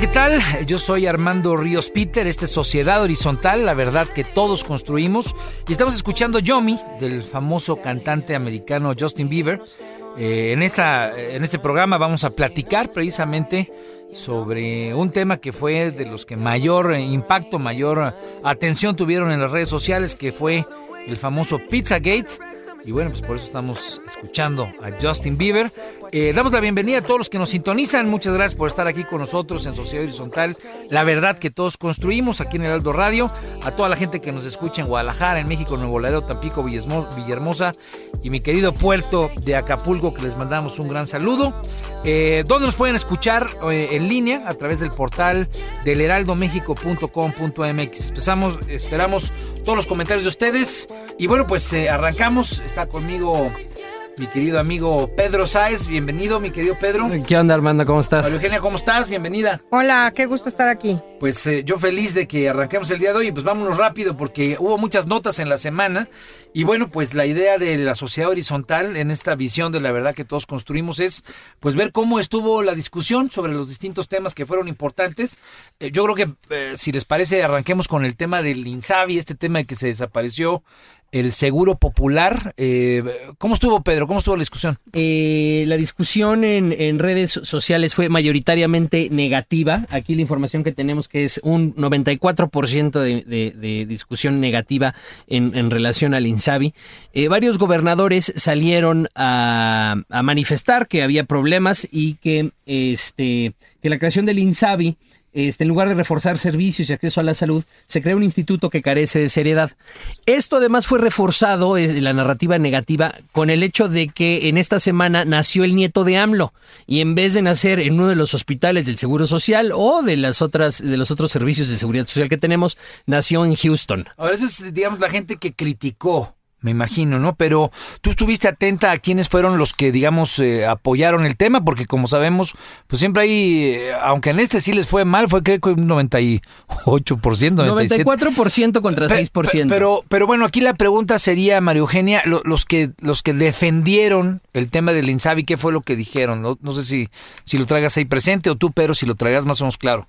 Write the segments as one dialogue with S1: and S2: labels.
S1: ¿qué tal? Yo soy Armando Ríos Peter, este es Sociedad Horizontal, la verdad que todos construimos. Y estamos escuchando Yomi, del famoso cantante americano Justin Bieber. Eh, en, esta, en este programa vamos a platicar precisamente sobre un tema que fue de los que mayor eh, impacto, mayor eh, atención tuvieron en las redes sociales, que fue el famoso Pizzagate. Y bueno, pues por eso estamos escuchando a Justin Bieber. Eh, damos la bienvenida a todos los que nos sintonizan. Muchas gracias por estar aquí con nosotros en Sociedad Horizontal. La verdad que todos construimos aquí en el Aldo Radio. A toda la gente que nos escucha en Guadalajara, en México, Nuevo Laredo, Tampico, Villahermosa y mi querido puerto de Acapulco, que les mandamos un gran saludo. Eh, ¿Dónde nos pueden escuchar eh, en línea? A través del portal del heraldomexico.com.mx. Esperamos todos los comentarios de ustedes. Y bueno, pues eh, arrancamos. Está conmigo mi querido amigo Pedro Sáez. Bienvenido, mi querido Pedro.
S2: ¿Qué onda, Armando? ¿Cómo estás?
S1: María Eugenia, ¿cómo estás? Bienvenida.
S3: Hola, qué gusto estar aquí.
S1: Pues eh, yo feliz de que arranquemos el día de hoy. Pues vámonos rápido porque hubo muchas notas en la semana. Y bueno, pues la idea de la sociedad horizontal en esta visión de la verdad que todos construimos es pues ver cómo estuvo la discusión sobre los distintos temas que fueron importantes. Eh, yo creo que eh, si les parece arranquemos con el tema del Insabi, este tema de que se desapareció el seguro popular. Eh, ¿Cómo estuvo Pedro? ¿Cómo estuvo la discusión?
S2: Eh, la discusión en, en redes sociales fue mayoritariamente negativa. Aquí la información que tenemos que es un 94% de, de- de discusión negativa en, relación al INSABI. Eh, varios gobernadores salieron a, a manifestar que había problemas y que, este, que la creación del INSABI este, en lugar de reforzar servicios y acceso a la salud, se crea un instituto que carece de seriedad. Esto además fue reforzado, eh, la narrativa negativa, con el hecho de que en esta semana nació el nieto de AMLO y en vez de nacer en uno de los hospitales del Seguro Social o de las otras de los otros servicios de seguridad social que tenemos, nació en Houston.
S1: Ahora, esa es, digamos, la gente que criticó, me imagino, ¿no? Pero tú estuviste atenta a quiénes fueron los que, digamos, eh, apoyaron el tema, porque como sabemos, pues siempre hay, eh, aunque en este sí les fue mal, fue creo que un 98%, 97%.
S2: 94% contra
S1: Pe-
S2: 6%.
S1: pe- Pero, pero bueno, aquí la pregunta sería, María Eugenia, lo- los que los que defendieron el tema del Insabi, ¿qué fue lo que dijeron? No, no sé si, si lo traigas ahí presente o tú, pero si lo traigas más o menos claro.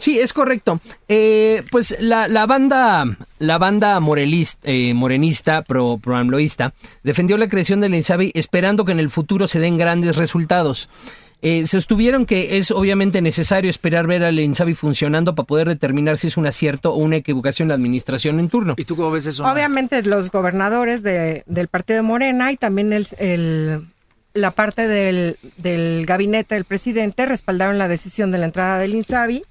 S2: Sí, es correcto. Eh, pues la, la banda, la banda morelista, eh, morenista, pro, proamloísta, defendió la creación del INSABI esperando que en el futuro se den grandes resultados. Eh, sostuvieron que es obviamente necesario esperar ver al INSABI funcionando para poder determinar si es un acierto o una equivocación la administración en turno.
S1: ¿Y tú cómo ves eso?
S3: Obviamente los gobernadores de- del partido de Morena y también el, el- la parte del, del gabinete del presidente respaldaron la decisión de la entrada del INSABI.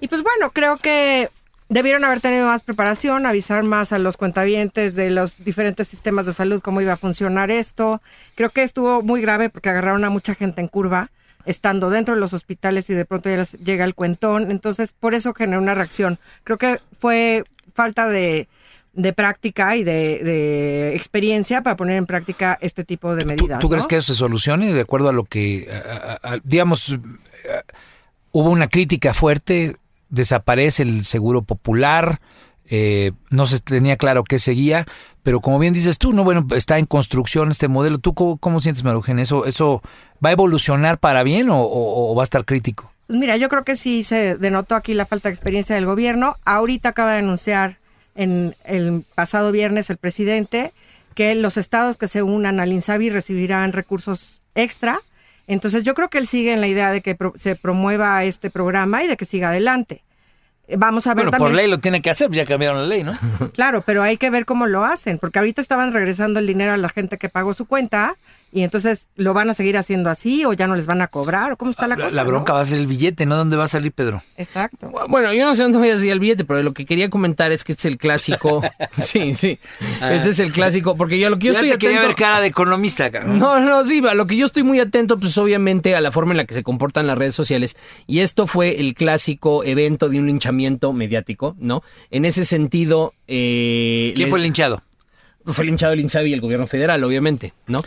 S3: Y pues bueno, creo que debieron haber tenido más preparación, avisar más a los cuentavientes de los diferentes sistemas de salud cómo iba a funcionar esto. Creo que estuvo muy grave porque agarraron a mucha gente en curva estando dentro de los hospitales y de pronto ya les llega el cuentón. Entonces, por eso generó una reacción. Creo que fue falta de, de práctica y de, de experiencia para poner en práctica este tipo de
S1: ¿Tú,
S3: medidas.
S1: tú crees
S3: ¿no?
S1: que eso se solucione de acuerdo a lo que, a- a- a- digamos, hubo una crítica fuerte, desaparece el seguro popular, eh, no se tenía claro qué seguía, pero como bien dices tú, no bueno, está en construcción este modelo. ¿Tú cómo, cómo sientes, Marujen? ¿Eso, ¿Eso va a evolucionar para bien o, va a estar crítico?
S3: Pues mira, yo creo que sí se denotó aquí la falta de experiencia del gobierno. Ahorita acaba de anunciar en el pasado viernes el presidente que los estados que se unan al INSABI recibirán recursos extra. Entonces yo creo que él sigue en la idea de que pro- se promueva este programa y de que siga adelante. Eh, Vamos a ver
S1: Bueno,
S3: también.
S1: por ley lo tiene que hacer, ya cambiaron la ley, ¿no?
S3: Claro, pero hay que ver cómo lo hacen, porque ahorita estaban regresando el dinero a la gente que pagó su cuenta y entonces lo van a seguir haciendo así o ya no les van a cobrar o cómo está la,
S1: La,
S3: cosa.
S1: la bronca
S3: ¿no?
S1: va a ser el billete, ¿no? ¿Dónde va a salir Pedro?
S3: Exacto.
S2: Bueno, yo no sé dónde voy a decir el billete, pero lo que quería comentar es que este es el clásico. sí, sí. Este es el clásico, porque yo lo que yo
S1: ya
S2: estoy
S1: te quería
S2: atento-
S1: ver cara de economista, cabrón.
S2: No, no, sí, a lo que yo estoy muy atento, pues obviamente a la forma en la que se comportan las redes sociales. Y esto fue el clásico evento de un linchamiento mediático, ¿no? En ese sentido. Eh,
S1: ¿Quién
S2: les-
S1: fue el linchado?
S2: fue linchado el INSABI y el gobierno federal, obviamente, ¿no?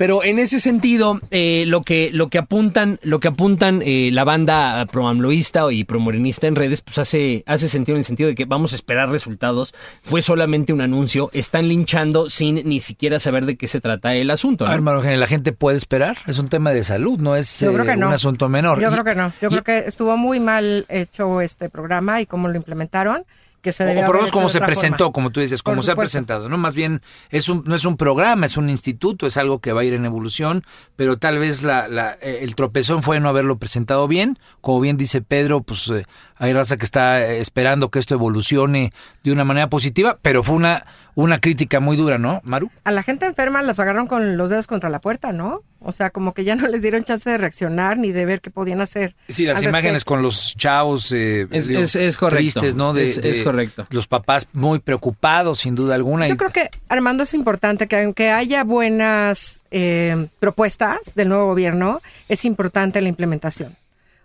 S2: Pero en ese sentido, eh, lo que lo que apuntan, lo que apuntan eh, la banda proamloísta y promorenista en redes, pues hace hace sentido en el sentido de que vamos a esperar resultados. Fue solamente un anuncio, están linchando sin ni siquiera saber de qué se trata el asunto. ¿no?
S1: A ver, Marujen, ¿la gente puede esperar? Es un tema de salud, no es
S3: Yo creo
S1: eh,
S3: que no.
S1: un asunto menor.
S3: Yo
S1: Y-
S3: creo que no. Yo
S1: y-
S3: creo que estuvo muy mal hecho este programa y cómo lo implementaron. Que se
S1: O, por lo menos como se presentó,
S3: forma.
S1: como tú dices, como se ha presentado, ¿no? Más bien es un, no es un programa, es un instituto, es algo que va a ir en evolución, pero tal vez la, la, eh, el tropezón fue no haberlo presentado bien. Como bien dice Pedro, pues eh, hay raza que está esperando que esto evolucione de una manera positiva, pero fue una, una crítica muy dura, ¿no, Maru?
S3: A la gente enferma los agarraron con los dedos contra la puerta, ¿no? O sea, como que ya no les dieron chance de reaccionar ni de ver qué podían hacer.
S1: Sí, las imágenes con los chavos eh,
S2: Es-
S1: digo,
S2: es- es correcto.
S1: tristes, ¿no? De,
S2: Es- correcto.
S1: Los papás muy preocupados, sin duda alguna.
S3: Yo
S1: y-
S3: creo que, Armando, es importante que aunque haya buenas eh, propuestas del nuevo gobierno, es importante la implementación.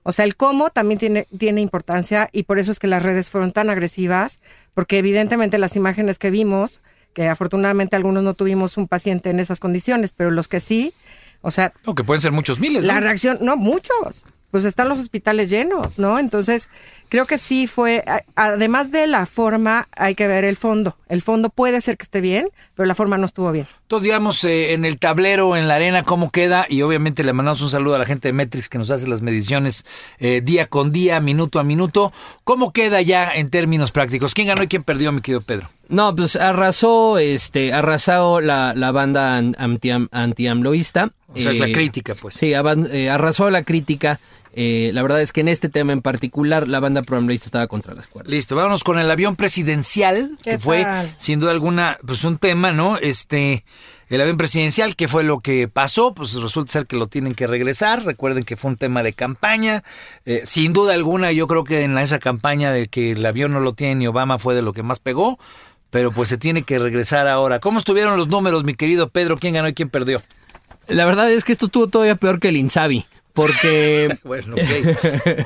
S3: O sea, el cómo también tiene, tiene importancia y por eso es que las redes fueron tan agresivas, porque evidentemente las imágenes que vimos, que afortunadamente algunos no tuvimos un paciente en esas condiciones, pero los que sí, o sea,
S1: No, que pueden ser muchos miles.
S3: la reacción, no, muchos. Pues están los hospitales llenos, ¿no? Entonces, creo que sí fue, además de la forma, hay que ver el fondo. El fondo puede ser que esté bien, pero la forma no estuvo bien.
S1: Entonces, digamos, eh, en el tablero, en la arena, cómo queda. Y obviamente le mandamos un saludo a la gente de Metrix que nos hace las mediciones eh, día con día, minuto a minuto. ¿Cómo queda ya en términos prácticos? ¿Quién ganó y quién perdió, mi querido Pedro?
S2: No, pues arrasó, este, arrasó la, la banda an- anti, antiamloísta.
S1: O sea, es la
S2: Eh,
S1: crítica, pues.
S2: Sí, eh, arrasó la crítica. Eh, la verdad es que en este tema en particular, la banda proamloísta estaba contra las cuerdas.
S1: Listo, vámonos con el avión presidencial,
S3: ¿Qué
S1: que fue sin duda alguna pues un tema, ¿no? Este, el avión presidencial, ¿qué fue lo que pasó? Pues resulta ser que lo tienen que regresar. Recuerden que fue un tema de campaña. Eh, sin duda alguna, yo creo que en esa campaña de que el avión no lo tiene ni Obama fue de lo que más pegó. Pero pues se tiene que regresar ahora. ¿Cómo estuvieron los números, mi querido Pedro? ¿Quién ganó y quién perdió?
S2: La verdad es que esto estuvo todavía peor que el Insabi. Porque
S1: Bueno.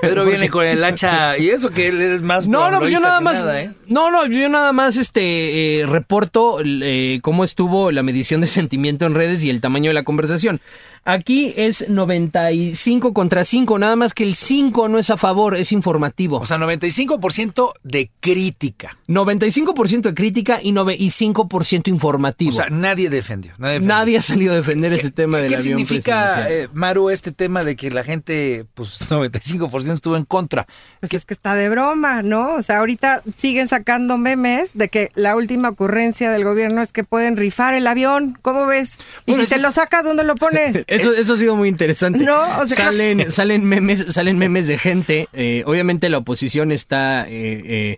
S1: Pedro viene con el hacha y eso que él es más
S2: No, no, pues yo nada más.
S1: nada, ¿eh?
S2: No, no, yo nada más este eh, reporto eh, cómo estuvo la medición de sentimiento en redes y el tamaño de la conversación. Aquí es 95 contra 5, nada más que el 5 no es a favor, es informativo.
S1: O sea, 95% de crítica.
S2: 95% de crítica y, y 5% informativo.
S1: O sea, nadie defendió. Nadie, defendió.
S2: Nadie ha salido a defender este tema del
S1: ¿Qué
S2: avión
S1: significa,
S2: presidencial.
S1: eh, Maru, este tema de que la gente, pues 95% estuvo en contra?
S3: Pues es que está de broma, ¿no? O sea, ahorita siguen sacando memes de que la última ocurrencia del gobierno es que pueden rifar el avión. ¿Cómo ves? Y
S1: Bueno,
S3: si te lo sacas, ¿dónde lo pones?
S2: Eso, eso ha sido muy interesante.
S3: No, o sea,
S2: salen, salen memes, salen memes de gente. eh, obviamente la oposición está, eh, eh,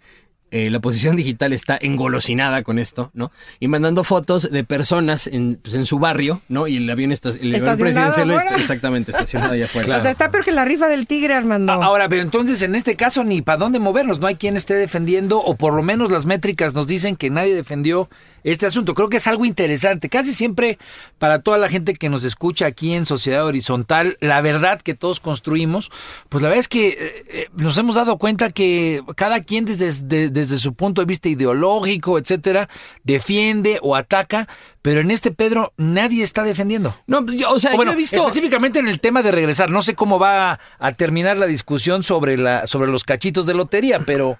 S2: eh, la oposición digital está engolosinada con esto, ¿no? Y mandando fotos de personas en, pues, en su barrio, ¿no? Y el avión está, el avión presidencial
S3: afuera.
S2: exactamente estacionado allá afuera.
S3: O sea, está peor que la rifa del tigre, Armando.
S1: Ahora, pero entonces en este caso ni para dónde movernos, no hay quien esté defendiendo, o por lo menos las métricas nos dicen que nadie defendió este asunto. Creo que es algo interesante. Casi siempre, para toda la gente que nos escucha aquí en Sociedad Horizontal, la verdad que todos construimos, pues la verdad es que eh, eh, nos hemos dado cuenta que cada quien desde, de- desde su punto de vista ideológico, etcétera, defiende o ataca, pero en este Pedro nadie está defendiendo.
S2: No, yo- o sea,
S1: O bueno,
S2: yo he visto...
S1: específicamente en el tema de regresar, no sé cómo va a terminar la discusión sobre la sobre los cachitos de lotería, pero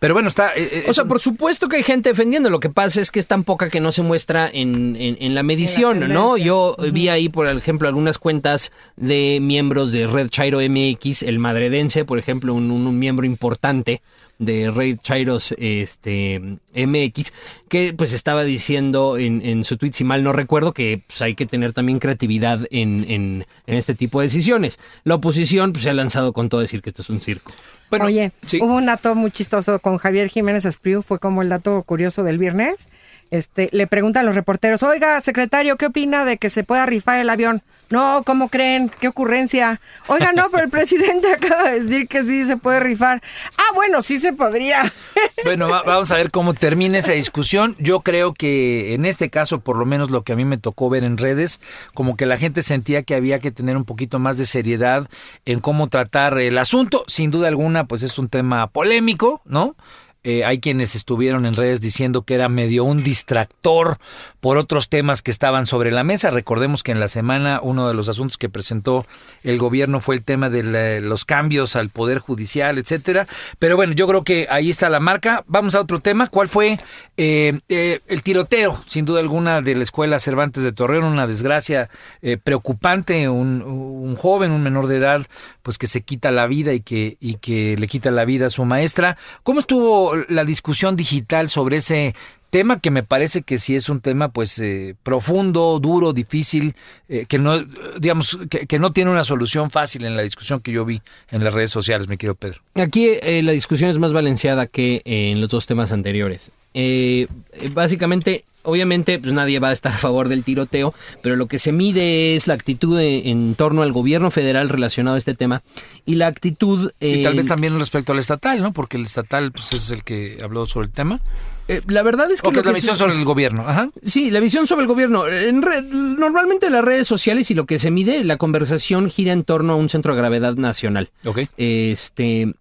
S1: pero bueno, está eh, eh,
S2: O sea,
S1: un-
S2: por supuesto que hay gente defendiendo. Lo que pasa es que es tan poca que no se muestra en, en- en la medición, ¿no? Yo vi ahí, por ejemplo, algunas cuentas de miembros de Red Chairo MX, el madredense, por ejemplo, un, un- un miembro importante de Red Chairos este, MX, que pues estaba diciendo en, en su tweet, si mal no recuerdo, que pues, hay que tener también creatividad en, en- en este tipo de decisiones. La oposición pues, se ha lanzado con todo decir que esto es un circo.
S1: bueno,
S3: Oye,
S1: sí.
S3: hubo un dato muy chistoso con Javier Jiménez Espriu, fue como el dato curioso del viernes. Este, le preguntan los reporteros, oiga, secretario, ¿qué opina de que se pueda rifar el avión? No, ¿cómo creen? ¿Qué ocurrencia? Oiga, no, pero el presidente acaba de decir que sí se puede rifar. Ah, bueno, sí se podría.
S1: Bueno, va- vamos a ver cómo termina esa discusión. Yo creo que en este caso, por lo menos lo que a mí me tocó ver en redes, como que la gente sentía que había que tener un poquito más de seriedad en cómo tratar el asunto. Sin duda alguna, pues es un tema polémico, ¿no? Eh, hay quienes estuvieron en redes diciendo que era medio un distractor por otros temas que estaban sobre la mesa. Recordemos que en la semana uno de los asuntos que presentó el gobierno fue el tema de los cambios al poder judicial, etcétera. Pero bueno, yo creo que ahí está la marca. Vamos a otro tema. ¿Cuál fue eh, eh, el tiroteo? Sin duda alguna de la escuela Cervantes de Torreón, una desgracia eh, preocupante, un, un joven, un menor de edad, pues que se quita la vida y que y que le quita la vida a su maestra. ¿Cómo estuvo la discusión digital sobre ese tema que me parece que sí es un tema pues eh, profundo, duro, difícil, eh, que no digamos que, no tiene una solución fácil en la discusión que yo vi en las redes sociales, mi querido Pedro.
S2: Aquí eh, la discusión es más balanceada que en los dos temas anteriores. Eh, eh, básicamente, obviamente, pues nadie va a estar a favor del tiroteo, pero lo que se mide es la actitud en torno al gobierno federal relacionado a este tema y la actitud...
S1: Y tal
S2: eh,
S1: vez también respecto al estatal, ¿no? Porque el estatal pues es el que habló sobre el tema.
S2: eh, la verdad es que...
S1: La
S2: que
S1: visión
S2: se-
S1: sobre el gobierno. Ajá.
S2: Sí, la visión sobre el gobierno. En re- normalmente las redes sociales y lo que se mide, la conversación gira en torno a un centro de gravedad nacional.
S1: Ok.
S2: Este.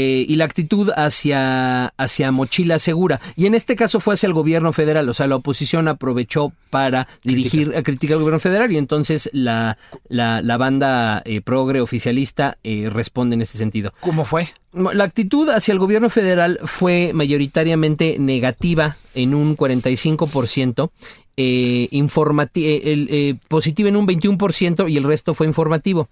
S2: Eh, y la actitud hacia, hacia mochila segura. Y en este caso fue hacia el gobierno federal. O sea, la oposición aprovechó para dirigir a criticar al gobierno federal y entonces la, la, la banda eh, progre oficialista eh, responde en ese sentido.
S1: ¿Cómo fue?
S2: La actitud hacia el gobierno federal fue mayoritariamente negativa en un 45%, eh, informati- eh, eh, positiva en un 21% y el resto fue informativo.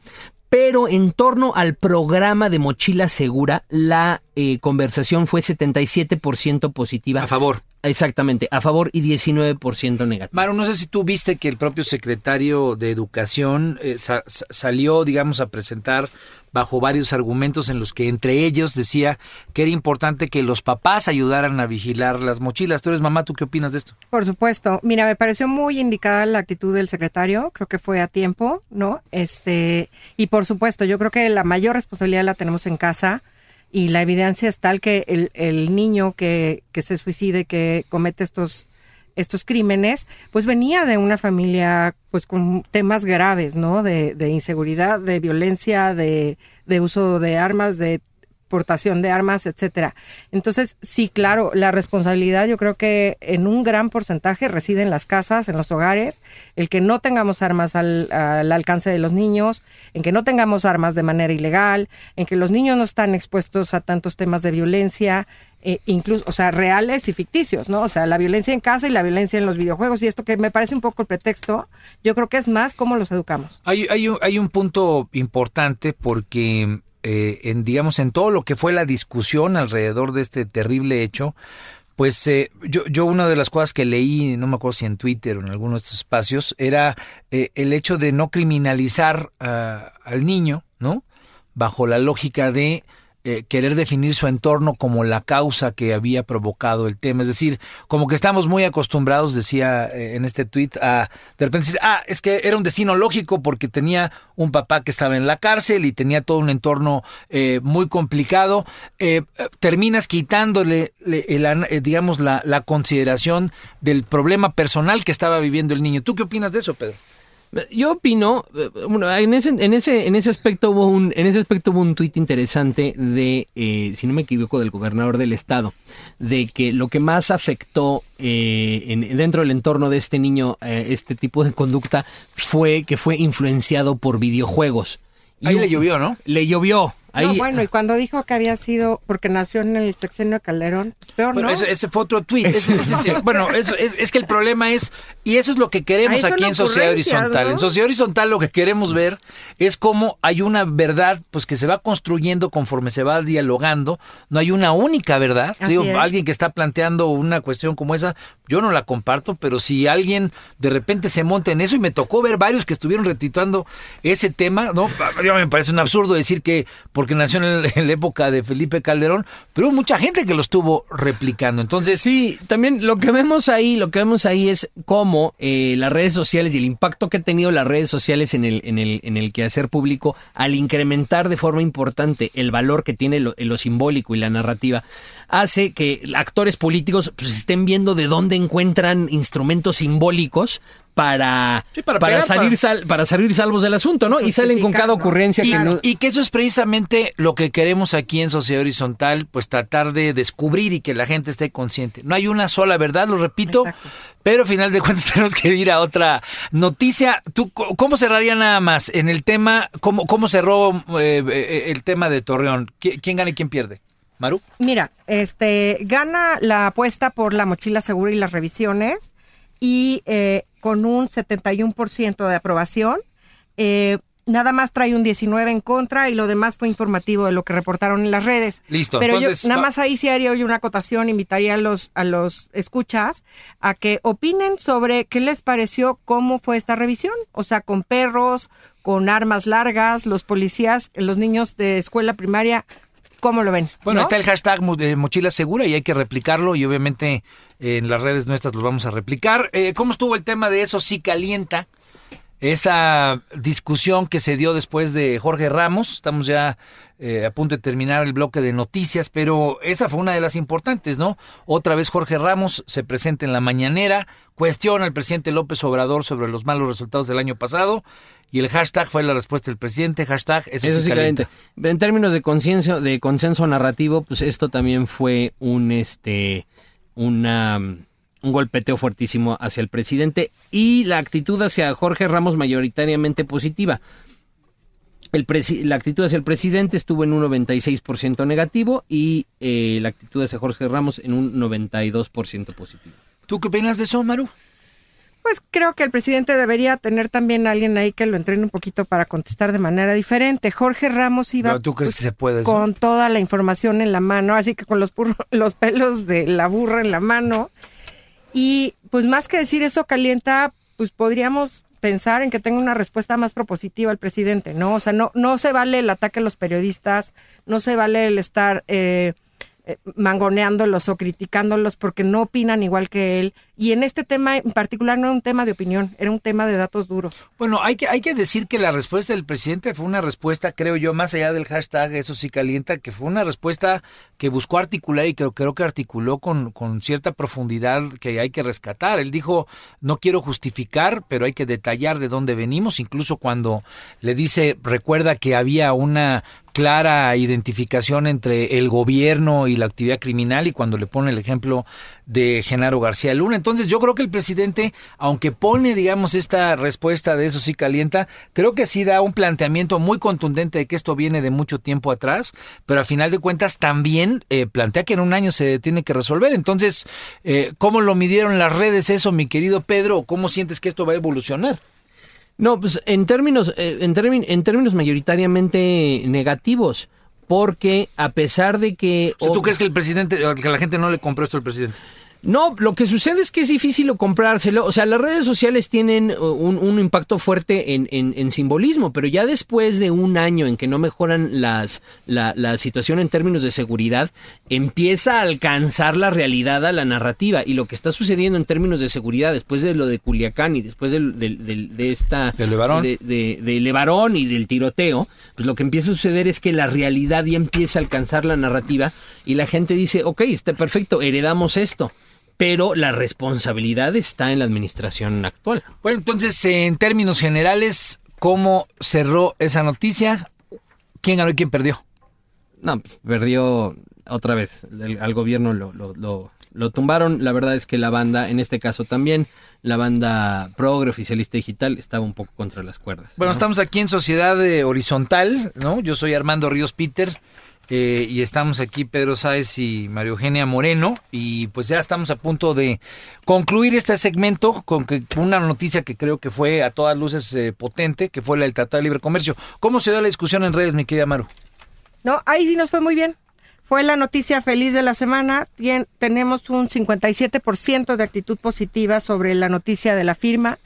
S2: Pero en torno al programa de mochila segura, la eh, conversación fue 77% positiva.
S1: A favor.
S2: Exactamente, a favor y 19% negativa.
S1: Maru, no sé si tú viste que el propio secretario de Educación eh, sa- sa- salió, digamos, a presentar bajo varios argumentos en los que entre ellos decía que era importante que los papás ayudaran a vigilar las mochilas. Tú eres mamá, ¿tú qué opinas de esto?
S3: Por supuesto. Mira, me pareció muy indicada la actitud del secretario. Creo que fue a tiempo, ¿no? Este, y por supuesto, yo creo que la mayor responsabilidad la tenemos en casa y la evidencia es tal que el, el niño que, que se suicide, que comete estos estos crímenes, pues venía de una familia pues con temas graves, ¿no? De, de inseguridad, de violencia, de, de uso de armas, de portación de armas, etcétera. Entonces, sí, claro, la responsabilidad yo creo que en un gran porcentaje reside en las casas, en los hogares, el que no tengamos armas al, al alcance de los niños, en que no tengamos armas de manera ilegal, en que los niños no están expuestos a tantos temas de violencia, eh, incluso, o sea, reales y ficticios, ¿no? O sea, la violencia en casa y la violencia en los videojuegos y esto que me parece un poco el pretexto, yo creo que es más cómo los educamos.
S1: Hay, hay, un, hay un punto importante porque, eh, en, digamos, en todo lo que fue la discusión alrededor de este terrible hecho, pues eh, yo, yo una de las cosas que leí, no me acuerdo si en Twitter o en alguno de estos espacios, era eh, el hecho de no criminalizar a- al niño, ¿no? Bajo la lógica de eh, querer definir su entorno como la causa que había provocado el tema. Es decir, como que estamos muy acostumbrados, decía eh, en este tuit, a de repente decir, ah, es que era un destino lógico porque tenía un papá que estaba en la cárcel y tenía todo un entorno eh, muy complicado. Eh, terminas quitándole, le- el digamos, la, la consideración del problema personal que estaba viviendo el niño. ¿Tú qué opinas de eso, Pedro?
S2: Yo opino, eh, bueno, en ese, en ese, en ese aspecto hubo un, en ese aspecto hubo un tuit interesante de, eh, si no me equivoco, del gobernador del estado, de que lo que más afectó eh, en- dentro del entorno de este niño, eh, este tipo de conducta, fue que fue influenciado por videojuegos. Y
S1: Ahí
S2: un-
S1: le llovió, ¿no?
S2: Le llovió. Ahí,
S3: No, bueno, y cuando dijo que había sido porque nació en el sexenio de Calderón, pues peor,
S1: Bueno,
S3: ¿no?
S1: ese, ese fue otro tweet. Ese- ese- ese- bueno, eso es, es que el problema es, y eso es lo que queremos
S3: Ahí
S1: aquí en Sociedad Horizontal.
S3: ¿no?
S1: En Sociedad Horizontal lo que queremos ver es cómo hay una verdad pues que se va construyendo conforme se va dialogando. No hay una única verdad.
S3: Así
S1: Digo,
S3: es.
S1: alguien que está planteando una cuestión como esa, yo no la comparto, pero si alguien de repente se monta en eso, y me tocó ver varios que estuvieron retuitando ese tema, ¿no? Yo me parece un absurdo decir que porque nació en, la época de Felipe Calderón, pero hubo mucha gente que lo estuvo replicando. Entonces,
S2: Sí, también lo que vemos ahí, lo que vemos ahí es cómo eh, las redes sociales y el impacto que ha tenido las redes sociales en el, en el, en el quehacer público al incrementar de forma importante el valor que tiene lo, lo simbólico y la narrativa, hace que actores políticos pues, estén viendo de dónde encuentran instrumentos simbólicos para,
S1: Sí, para
S2: para,
S1: pegar,
S2: salir
S1: para-
S2: sal- para salir salvos del asunto, ¿no? Y salen con cada ocurrencia
S1: Y,
S2: que no-
S1: y que eso es precisamente lo que queremos aquí en Sociedad Horizontal, pues tratar de descubrir y que la gente esté consciente. No hay una sola verdad, lo repito,
S3: Exacto.
S1: pero al final de cuentas tenemos que ir a otra noticia. ¿Tú cómo cerraría nada más en el tema, cómo, cómo cerró eh, eh, el tema de Torreón? ¿Qui- ¿Quién gana y quién pierde? Maru.
S3: Mira, este gana la apuesta por la mochila segura y las revisiones y eh, con un 71% de aprobación. eh, nada más trae un 19 en contra y lo demás fue informativo de lo que reportaron en las redes.
S1: Listo,
S3: Pero
S1: entonces,
S3: yo nada más ahí sí haría yo una acotación, invitaría a los a los escuchas a que opinen sobre qué les pareció cómo fue esta revisión, o sea, con perros, con armas largas, los policías, los niños de escuela primaria, ¿cómo lo ven?
S1: Bueno,
S3: ¿No?
S1: está el hashtag eh, mochila segura y hay que replicarlo y obviamente eh, en las redes nuestras los vamos a replicar. Eh, ¿Cómo estuvo el tema de eso sí calienta? Esa discusión que se dio después de Jorge Ramos, estamos ya eh, a punto de terminar el bloque de noticias, pero esa fue una de las importantes, ¿no? Otra vez Jorge Ramos se presenta en la mañanera, cuestiona al presidente López Obrador sobre los malos resultados del año pasado y el hashtag fue la respuesta del presidente, hashtag eso,
S2: Eso
S1: sí
S2: caliente. En términos de de consenso narrativo, pues esto también fue un este una un golpeteo fuertísimo hacia el presidente y la actitud hacia Jorge Ramos mayoritariamente positiva. El la actitud hacia el presidente estuvo en un 96% negativo y eh, la actitud hacia Jorge Ramos en un 92% positivo.
S1: ¿Tú qué opinas de eso, Maru?
S3: Pues creo que el presidente debería tener también a alguien ahí que lo entrene un poquito para contestar de manera diferente. Jorge Ramos iba
S1: No, ¿tú crees
S3: pues,
S1: que se puede eso?
S3: con toda la información en la mano, así que con los, los pelos de la burra en la mano. Y pues más que decir eso calienta, pues podríamos pensar en que tenga una respuesta más propositiva al presidente, ¿no? O sea, no, no se vale el ataque a los periodistas, no se vale el estar eh, mangoneándolos o criticándolos porque no opinan igual que él. Y en este tema en particular no era un tema de opinión, era un tema de datos duros.
S1: Bueno, hay que, hay que decir que la respuesta del presidente fue una respuesta, creo yo, más allá del hashtag Eso sí calienta, que fue una respuesta que buscó articular y que creo que articuló con, con cierta profundidad que hay que rescatar. Él dijo, no quiero justificar, pero hay que detallar de dónde venimos, incluso cuando le dice, recuerda que había una clara identificación entre el gobierno y la actividad criminal y cuando le pone el ejemplo de Genaro García Luna. Entonces yo creo que el presidente, aunque pone, digamos, esta respuesta de eso sí calienta, creo que sí da un planteamiento muy contundente de que esto viene de mucho tiempo atrás, pero a final de cuentas también eh, plantea que en un año se tiene que resolver. Entonces, eh, ¿cómo lo midieron las redes eso, mi querido Pedro? ¿Cómo sientes que esto va a evolucionar?
S2: No, pues en términos, eh, en, términ- en términos mayoritariamente negativos, porque a pesar de que...
S1: O sea, ¿Tú crees que el presidente, que la gente no le compró esto al presidente?
S2: No, lo que sucede es que es difícil comprárselo. O sea, las redes sociales tienen uh, un, un impacto fuerte en, en- en simbolismo, pero ya después de un año en que no mejoran las, la, la situación en términos de seguridad, empieza a alcanzar la realidad a la narrativa. Y lo que está sucediendo en términos de seguridad, después de lo de Culiacán y después del- del- del- de esta...
S1: De Levarón.
S2: de, de, de Levarón y del tiroteo, pues lo que empieza a suceder es que la realidad ya empieza a alcanzar la narrativa y la gente dice, ok, está perfecto, heredamos esto. Pero la responsabilidad está en la administración actual.
S1: Bueno, entonces, en términos generales, ¿cómo cerró esa noticia? ¿Quién ganó y quién perdió?
S2: No, pues, perdió otra vez. El- al gobierno lo, lo, lo- lo tumbaron. La verdad es que la banda, en este caso también, la banda progre oficialista digital estaba un poco contra las cuerdas.
S1: Bueno,
S2: ¿no?
S1: estamos aquí en Sociedad eh, Horizontal, ¿no? Yo soy Armando Ríos Peter eh, y estamos aquí Pedro Sáez y María Eugenia Moreno y pues ya estamos a punto de concluir este segmento con que una noticia que creo que fue a todas luces eh, potente, que fue la del Tratado de Libre Comercio. ¿Cómo se dio la discusión en redes, mi querida Maru?
S3: No, ahí sí nos fue muy bien. Fue la noticia feliz de la semana. Tenemos un 57% de actitud positiva sobre la noticia de la firma.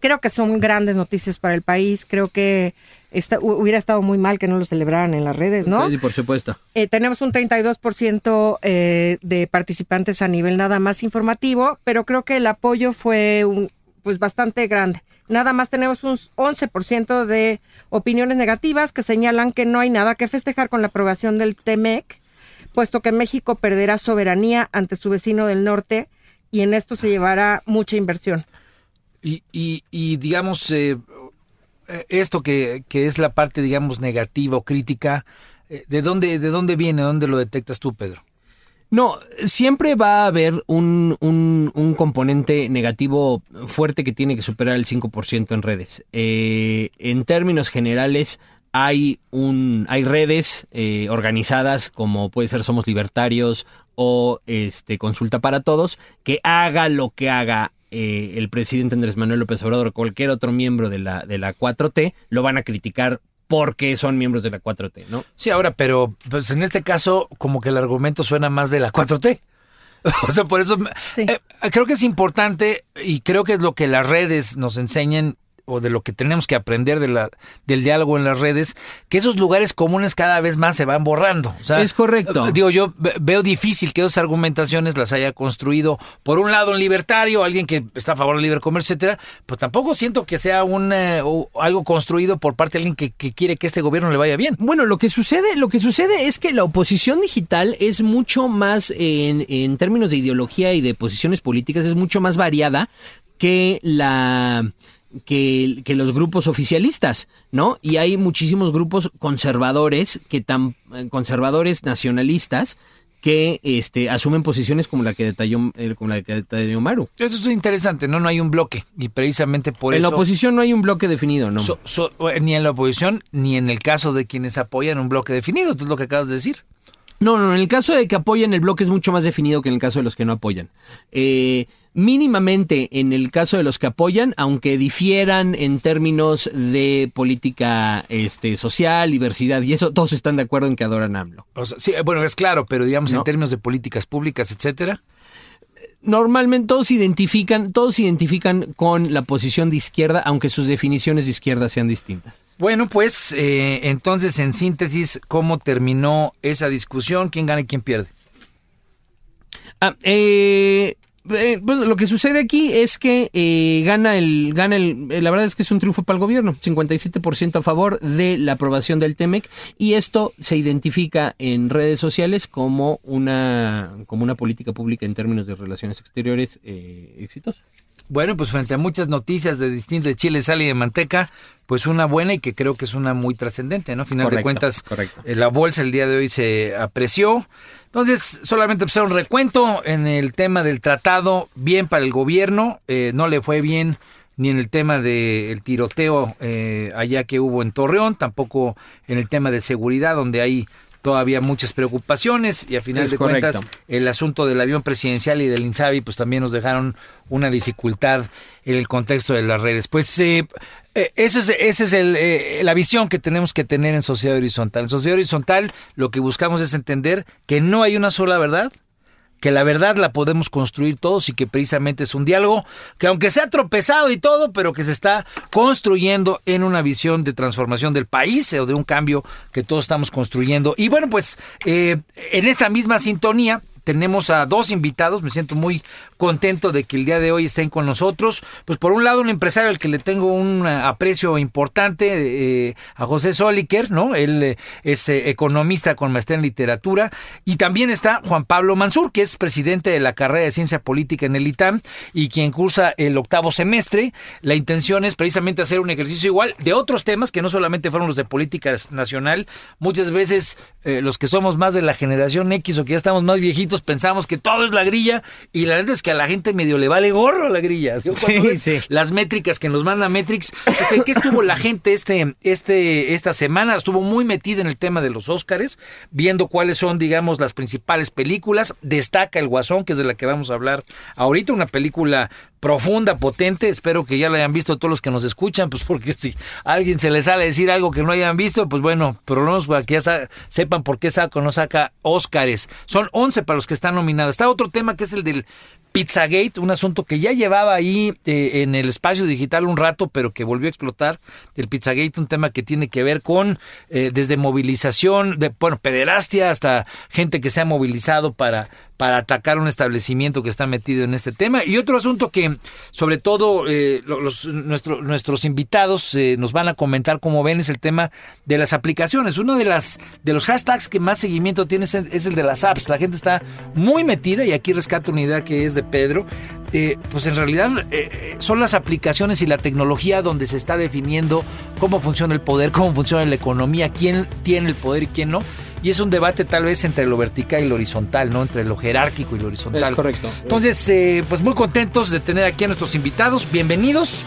S3: Creo que son grandes noticias para el país. Creo que hu- hubiera estado muy mal que no lo celebraran en las redes, ¿no?
S2: Sí, por supuesto.
S3: Eh, tenemos un 32% eh, de participantes a nivel nada más informativo, pero creo que el apoyo fue un, pues bastante grande. Nada más tenemos un 11% de opiniones negativas que señalan que no hay nada que festejar con la aprobación del TEMEC, puesto que México perderá soberanía ante su vecino del norte y en esto se llevará mucha inversión.
S1: Y, y, y digamos, eh, esto que, que es la parte, digamos, negativa o crítica, eh, ¿de dónde, ¿de dónde viene? ¿Dónde lo detectas tú, Pedro?
S2: No, siempre va a haber un, un- un componente negativo fuerte que tiene que superar el 5% en redes. Eh, en términos generales, hay, un, hay redes eh, organizadas como puede ser Somos Libertarios o este, Consulta para Todos, que haga lo que haga eh, el presidente Andrés Manuel López Obrador o cualquier otro miembro de la, de la 4T, lo van a criticar porque son miembros de la 4T, ¿no?
S1: Sí, ahora, pero pues en este caso, como que el argumento suena más de la 4T. O sea, por eso
S3: Sí.
S1: eh, creo que es importante y creo que es lo que las redes nos enseñan o de lo que tenemos que aprender de la, del diálogo en las redes, que esos lugares comunes cada vez más se van borrando. O sea,
S2: Es correcto.
S1: eh, Digo, yo ve- veo difícil que esas argumentaciones las haya construido, por un lado, un libertario, alguien que está a favor del libre comercio, etcétera, pero tampoco siento que sea un eh, algo construido por parte de alguien que, que quiere que este gobierno le vaya bien.
S2: Bueno, lo que sucede, lo que sucede es que la oposición digital es mucho más en, en términos de ideología y de posiciones políticas es mucho más variada que la que, que los grupos oficialistas, ¿no? Y hay muchísimos grupos conservadores que tan eh, conservadores nacionalistas que este asumen posiciones como la que detalló eh, como la que detalló Maru.
S1: Eso es interesante, ¿no? No hay un bloque y precisamente por
S2: en la
S1: eso...
S2: oposición no hay un bloque definido, ¿no?
S1: so- so- ni en la oposición, ni en el caso de quienes apoyan un bloque definido, esto es lo que acabas de decir.
S2: No, no, en el caso de que apoyan el bloque es mucho más definido que en el caso de los que no apoyan. Eh, mínimamente en el caso de los que apoyan, aunque difieran en términos de política este, social, diversidad y eso, todos están de acuerdo en que adoran a AMLO.
S1: O sea, sí, bueno, es claro, pero digamos en
S2: No.
S1: términos de políticas públicas, etcétera.
S2: Normalmente todos identifican, todos se identifican con la posición de izquierda, aunque sus definiciones de izquierda sean distintas.
S1: Bueno, pues eh, entonces en síntesis, ¿cómo terminó esa discusión? ¿Quién gana y quién pierde?
S2: Ah, eh, eh, bueno, lo que sucede aquí es que eh, gana el, gana el, eh, la verdad es que es un triunfo para el gobierno, 57% a favor de la aprobación del TEMEC y esto se identifica en redes sociales como una, como una política pública en términos de relaciones exteriores eh, exitosa.
S1: Bueno, pues frente a muchas noticias de distintos de chile, sal y de manteca, pues una buena y que creo que es una muy trascendente, ¿no? A final de
S2: Correcto,
S1: cuentas,
S2: correcto.
S1: eh, la bolsa el día de hoy se apreció. Entonces, solamente empezar un recuento en el tema del tratado, bien para el gobierno, eh, no le fue bien ni en el tema del tiroteo eh, allá que hubo en Torreón, tampoco en el tema de seguridad, donde hay todavía muchas preocupaciones y a final
S2: Es
S1: de
S2: correcto.
S1: cuentas el asunto del avión presidencial y del INSABI pues también nos dejaron una dificultad en el contexto de las redes. Pues eh, eh, esa es, ese es el, eh, la visión que tenemos que tener en Sociedad Horizontal. En Sociedad Horizontal lo que buscamos es entender que no hay una sola verdad, que la verdad la podemos construir todos y que precisamente es un diálogo que aunque sea tropezado y todo, pero que se está construyendo en una visión de transformación del país o de un cambio que todos estamos construyendo. Y bueno, pues eh, en esta misma sintonía, tenemos a dos invitados, me siento muy contento de que el día de hoy estén con nosotros. Pues por un lado un empresario al que le tengo un aprecio importante, eh, a José Soliker, ¿no? Él eh, es eh, economista con maestría en literatura. Y también está Juan Pablo Mansur, que es presidente de la carrera de Ciencia Política en el ITAM y quien cursa el octavo semestre. La intención es precisamente hacer un ejercicio igual de otros temas que no solamente fueron los de política nacional. Muchas veces eh, los que somos más de la generación X o que ya estamos más viejitos pensamos que todo es la grilla y la verdad es que a la gente medio le vale gorro la grilla. Yo cuando
S2: Sí, sí.
S1: Las métricas que nos manda Metrix, pues, ¿en qué estuvo la gente este, este, esta semana? Estuvo muy metida en el tema de los Óscares, viendo cuáles son, digamos, las principales películas. Destaca El Guasón, que es de la que vamos a hablar ahorita, una película profunda, potente. Espero que ya la hayan visto todos los que nos escuchan, pues porque si a alguien se les sale decir algo que no hayan visto, pues bueno, menos para que ya sepan por qué saca o no saca Óscares. Son 11 para los que están nominados. Está otro tema que es el del Pizzagate, un asunto que ya llevaba ahí eh, en el espacio digital un rato, pero que volvió a explotar. El Pizzagate, un tema que tiene que ver con eh, desde movilización, de, bueno, pederastia hasta gente que se ha movilizado para, para atacar un establecimiento que está metido en este tema. Y otro asunto que, sobre todo, eh, lo- los, nuestro- nuestros invitados eh, nos van a comentar cómo ven es el tema de las aplicaciones. Uno de, las, de los hashtags que más seguimiento tiene es el, es el de las apps. La gente está muy metida y aquí rescato una idea que es de Pedro. Eh, pues en realidad eh, son las aplicaciones y la tecnología donde se está definiendo cómo funciona el poder, cómo funciona la economía, quién tiene el poder y quién no. Y es un debate tal vez entre lo vertical y lo horizontal, ¿no? Entre lo jerárquico y lo horizontal.
S2: Es correcto.
S1: Entonces, eh, pues muy contentos de tener aquí a nuestros invitados. Bienvenidos.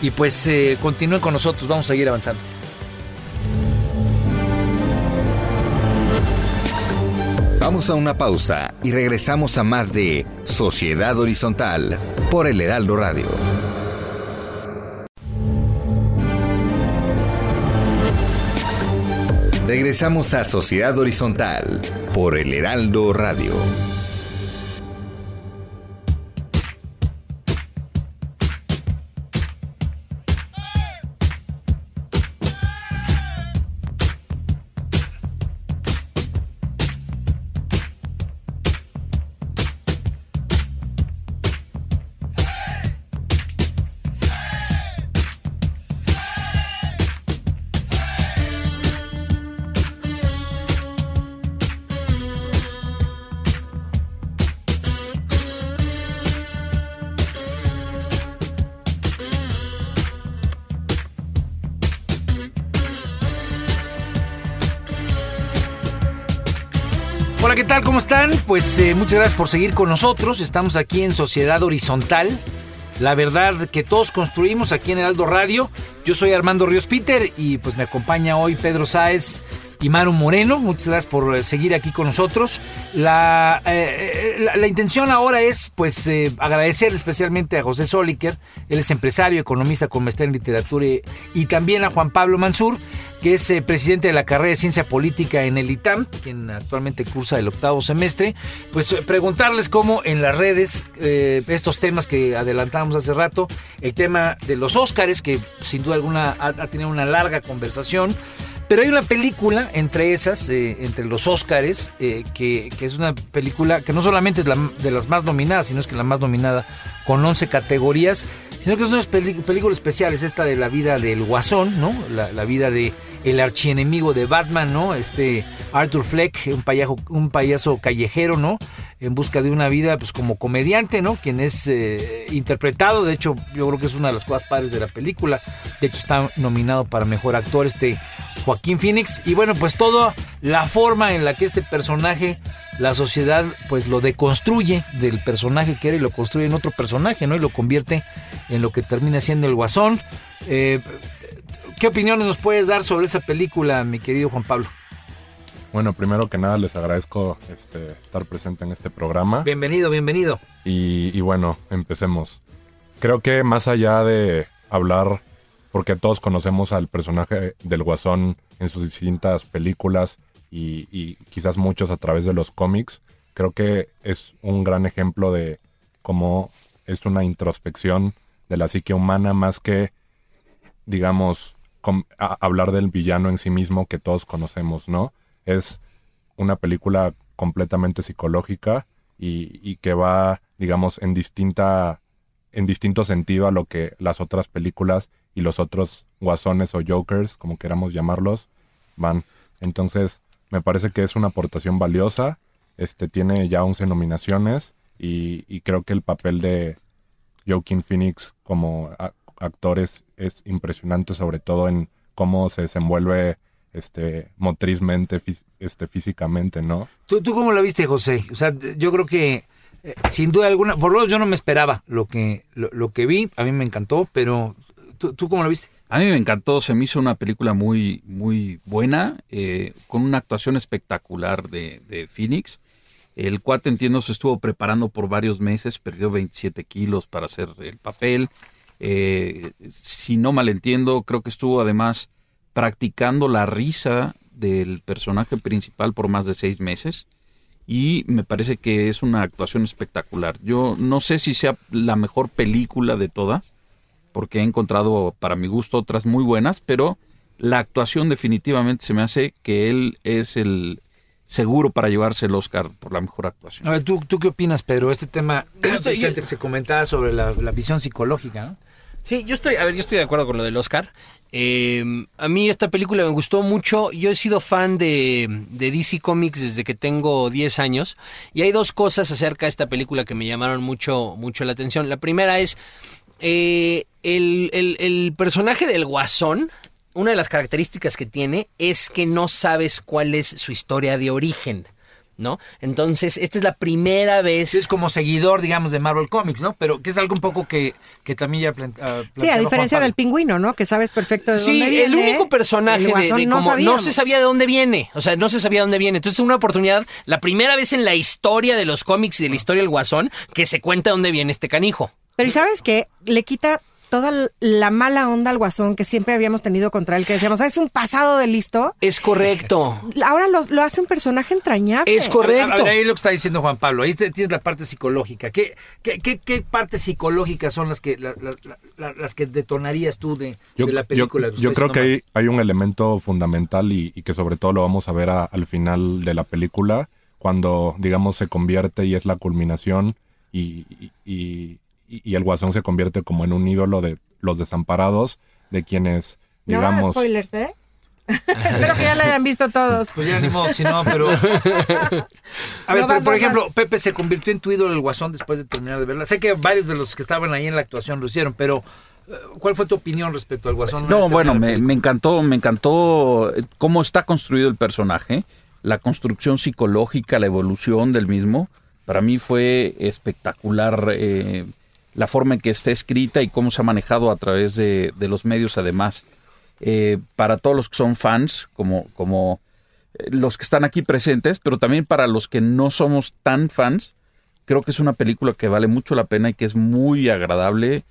S1: Y pues eh, continúen con nosotros, vamos a seguir avanzando.
S4: Vamos a una pausa y regresamos a más de Sociedad Horizontal por el Heraldo Radio. Regresamos a Sociedad Horizontal por el Heraldo Radio.
S1: Tal? ¿Cómo están? Pues eh, muchas gracias por seguir con nosotros. Estamos aquí en Sociedad Horizontal. La verdad que todos construimos aquí en Heraldo Radio. Yo soy Armando Ríos Peter y pues me acompaña hoy Pedro Sáez y Maru Moreno. Muchas gracias por eh, seguir aquí con nosotros. La, eh, eh, intención ahora es pues agradecer especialmente a José Soliker, él es empresario, economista con maestría en literatura y, también a Juan Pablo Mansur, que es presidente de la carrera de Ciencia Política en el ITAM, quien actualmente cursa el octavo semestre, pues preguntarles cómo en las redes estos temas que adelantamos hace rato, el tema de los Óscares, que sin duda alguna ha, ha tenido una larga conversación, pero hay una película entre esas, eh, entre los Óscares, eh, que, que es una película que no solamente es la, de las más nominadas, sino es que la más nominada con 11 categorías, sino que es una peli- película especial, es esta de la vida del Guasón, ¿no? La, vida de el archienemigo de Batman, ¿no? Este Arthur Fleck, un payaso, un payaso callejero, ¿no? En busca de una vida, pues como comediante, ¿no? Quien es eh, interpretado, de hecho, yo creo que es una de las cosas padres de la película. De hecho, está nominado para mejor actor este Joaquín Phoenix. Y bueno, pues toda la forma en la que este personaje, la sociedad, pues lo deconstruye del personaje que era y lo construye en otro personaje, ¿no? Y lo convierte en lo que termina siendo el guasón. Eh, ¿Qué opiniones nos puedes dar sobre esa película, mi querido Juan Pablo?
S5: Bueno, primero que nada les agradezco este, estar presente en este programa.
S1: Bienvenido, bienvenido.
S5: Y, y bueno, empecemos. Creo que más allá de hablar, porque todos conocemos al personaje del Guasón en sus distintas películas y, quizás muchos a través de los cómics, creo que es un gran ejemplo de cómo es una introspección de la psique humana más que, digamos, hablar del villano en sí mismo que todos conocemos, ¿no? Es una película completamente psicológica y, y que va, digamos, en distinta, en distinto sentido a lo que las otras películas y los otros guasones o jokers, como queramos llamarlos, van. Entonces, me parece que es una aportación valiosa. Este tiene ya 11 nominaciones y, y creo que el papel de Joaquin Phoenix como actor es, es impresionante, sobre todo en cómo se desenvuelve este motrizmente, este físicamente, ¿no?
S1: ¿Tú, ¿Tú cómo la viste, José? O sea, yo creo que eh, sin duda alguna, por lo menos yo no me esperaba lo que, lo, lo que vi, a mí me encantó, pero ¿tú, tú cómo la viste?
S6: A mí me encantó, se me hizo una película muy, muy buena, eh, con una actuación espectacular de, de Phoenix. El cuate, entiendo, se estuvo preparando por varios meses, perdió 27 kilos para hacer el papel. Eh, si no mal entiendo, creo que estuvo además practicando la risa del personaje principal por más de seis meses. Y me parece que es una actuación espectacular. Yo no sé si sea la mejor película de todas, porque he encontrado para mi gusto otras muy buenas, pero la actuación definitivamente se me hace que él es el seguro para llevarse el Oscar por la mejor actuación.
S1: A ver, ¿tú, tú qué opinas, Pedro? Este tema
S2: estoy-
S1: Vicente, que se comentaba sobre la, la visión psicológica, ¿no?
S2: Sí, yo estoy, a ver, yo estoy de acuerdo con lo del Oscar. Eh, a mí esta película me gustó mucho. Yo he sido fan de, de DC Comics desde que tengo 10 años. Y hay dos cosas acerca de esta película que me llamaron mucho, mucho la atención. La primera es eh, el, el- el personaje del Guasón. Una de las características que tiene es que no sabes cuál es su historia de origen. ¿No? Entonces, esta es la primera vez.
S1: Es como seguidor, digamos, de Marvel Comics, ¿no? Pero que es algo un poco que, que también ya plan- ah,
S3: Sí, a diferencia del pingüino, ¿no? Que sabes perfecto de
S2: Sí,
S3: dónde viene.
S2: el único personaje
S3: El
S2: de,
S3: no
S2: como- no, se sabía de dónde viene, o sea, no se sabía de dónde viene. Entonces, una oportunidad, la primera vez en la historia de los cómics y de la historia del Guasón que se cuenta dónde viene este canijo.
S3: Pero ¿y sabes qué? Le quita toda la mala onda al guasón que siempre habíamos tenido contra él, que decíamos, "Ah, es un pasado de listo.
S2: Es correcto.
S3: Ahora lo, lo hace un personaje entrañable.
S2: Es correcto.
S1: A ver, a ver, ahí lo que está diciendo Juan Pablo. Ahí tienes la parte psicológica. ¿Qué, qué, qué, qué partes psicológicas son las que la- la- la- la- las que detonarías tú de,
S5: Yo,
S1: de la
S5: yo-
S1: película?
S5: yo creo que hay, hay un elemento fundamental y, y que sobre todo lo vamos a ver a- al final de la película, cuando, digamos, se convierte y es la culminación y, y- y- y el guasón se convierte como en un ídolo de los desamparados, de quienes,
S3: No,
S5: digamos...
S3: spoilers, ¿eh? Espero que ya la hayan visto todos.
S1: Pues ya ni modo, si no, pero... A ver,
S3: No,
S1: pero, por ejemplo,
S3: vas.
S1: Pepe se convirtió en tu ídolo el Guasón después de terminar de verla. Sé que varios de los que estaban ahí en la actuación lo hicieron, pero eh, ¿cuál fue tu opinión respecto al Guasón?
S6: No,
S1: Este,
S6: bueno, me encantó, me encantó eh, cómo está construido el personaje, la construcción psicológica, la evolución del mismo. Para mí fue espectacular eh, la forma en que está escrita y cómo se ha manejado a través de, de los medios además. Eh, para todos los que son fans, como, como eh, los que están aquí presentes, pero también para los que no somos tan fans, creo que es una película que vale mucho la pena y que es muy agradable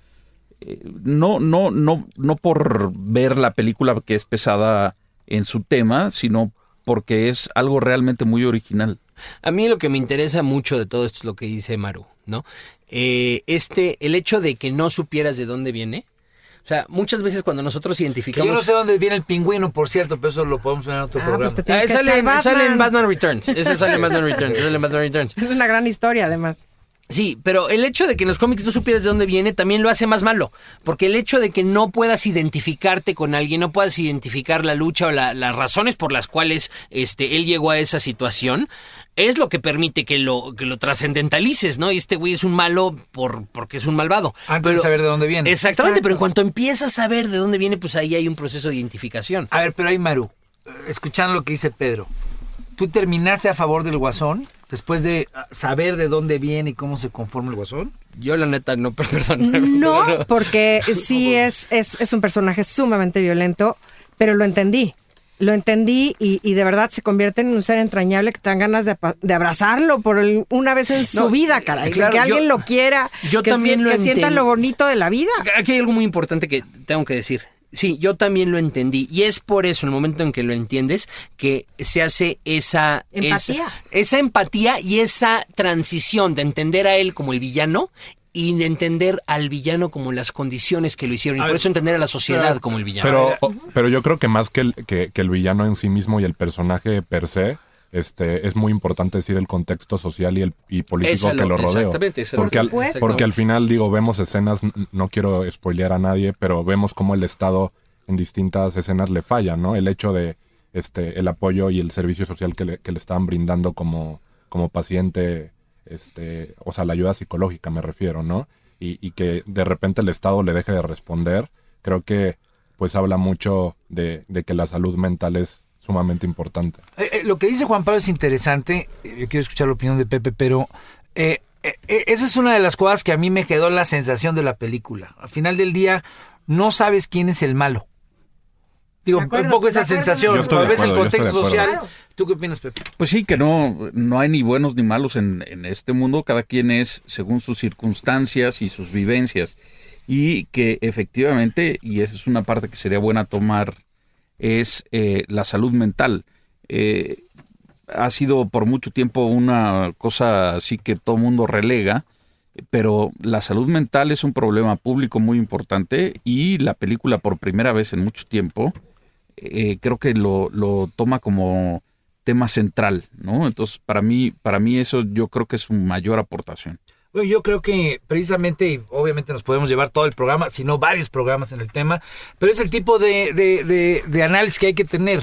S6: eh, no, no, no, no por ver la película que es pesada en su tema, sino porque es algo realmente muy original.
S2: A mí lo que me interesa mucho de todo esto es lo que dice Maru, ¿no? Eh, este, el hecho de que no supieras de dónde viene. O sea, muchas veces cuando nosotros
S1: Que
S2: identificamos.
S1: yo no sé dónde viene el pingüino, por cierto, pero eso lo podemos ver en otro
S3: Ah,
S1: programa.
S3: pues te
S2: Ah, sale, en-
S3: Batman.
S2: sale en Batman Returns. Ese sale en Batman Returns. ese sale en Batman Returns.
S3: Es una gran historia, además.
S2: Sí, pero el hecho de que en los cómics no supieras de dónde viene también lo hace más malo. Porque el hecho de que no puedas identificarte con alguien, no puedas identificar la lucha o la- las razones por las cuales este, él llegó a esa situación, es lo que permite que lo, que lo trascendentalices, ¿no? Y este güey es un malo por, porque es un malvado.
S1: Antes de saber de dónde viene.
S2: Exactamente,
S3: Exacto.
S2: pero en cuanto empiezas a ver de dónde viene, pues ahí hay un proceso de identificación.
S1: A ver, pero ahí Maru, escuchando lo que dice Pedro, ¿tú terminaste a favor del Guasón después de saber de dónde viene y cómo se conforma el Guasón?
S2: Yo la neta no, perdón.
S3: No, porque sí es, es, es un personaje sumamente violento, pero lo entendí. Lo entendí y, y de verdad se convierte en un ser entrañable que te dan ganas de, de abrazarlo por el- una vez en su
S2: No,
S3: vida, caray.
S2: claro,
S3: que
S2: yo-
S3: alguien lo quiera.
S2: yo
S3: que
S2: también lo
S3: Que sienta lo bonito de la vida.
S2: Aquí hay algo muy importante que tengo que decir. Sí, yo también lo entendí. Y es por eso, en el momento en que lo entiendes, que se hace esa
S3: Empatía.
S2: Esa, esa empatía y esa transición de entender a él como el villano y de entender al villano como las condiciones que lo hicieron. Y
S1: A
S2: por
S1: ver,
S2: eso entender a la sociedad
S1: pero-
S2: como el villano.
S5: Pero, pero yo creo que más que el, que, que el villano en sí mismo y el personaje per se, este, es muy importante decir el contexto social y, el, y político
S2: Esa
S5: que
S2: lo-
S5: lo rodea.
S2: exactamente,
S5: Porque, al, porque al final, digo, vemos escenas, no quiero spoilear a nadie, pero vemos cómo el Estado en distintas escenas le falla, ¿no? El hecho de este, el apoyo y el servicio social que le, que le estaban brindando como, como paciente, este, o sea, la ayuda psicológica me refiero, ¿no? Y, y que de repente el Estado le deje de responder, creo que pues habla mucho de, de que la salud mental es sumamente importante.
S1: Eh, eh, lo que dice Juan Pablo es interesante. eh, Yo quiero escuchar la opinión de Pepe, pero esa es una de las cosas que a mí me quedó la sensación de la película. Al final del día, no sabes quién es el malo. Digo,
S3: acuerdo,
S1: un poco esa sensación. Cuando ves el contexto social. ¿Tú qué opinas, Pepe?
S6: Pues sí, que no, no hay ni buenos ni malos en, en este mundo, cada quien es según sus circunstancias y sus vivencias. Y que efectivamente, y esa es una parte que sería buena tomar, es eh, la salud mental. Eh, ha sido por mucho tiempo una cosa así que todo mundo relega, pero la salud mental es un problema público muy importante y la película por primera vez en mucho tiempo eh, creo que lo, lo toma como tema central, ¿no? Entonces, para mí, para mí eso yo creo que es su mayor aportación.
S1: Bueno, yo creo que precisamente, y obviamente nos podemos llevar todo el programa, si no varios programas en el tema, pero es el tipo de, de, de- de análisis que hay que tener.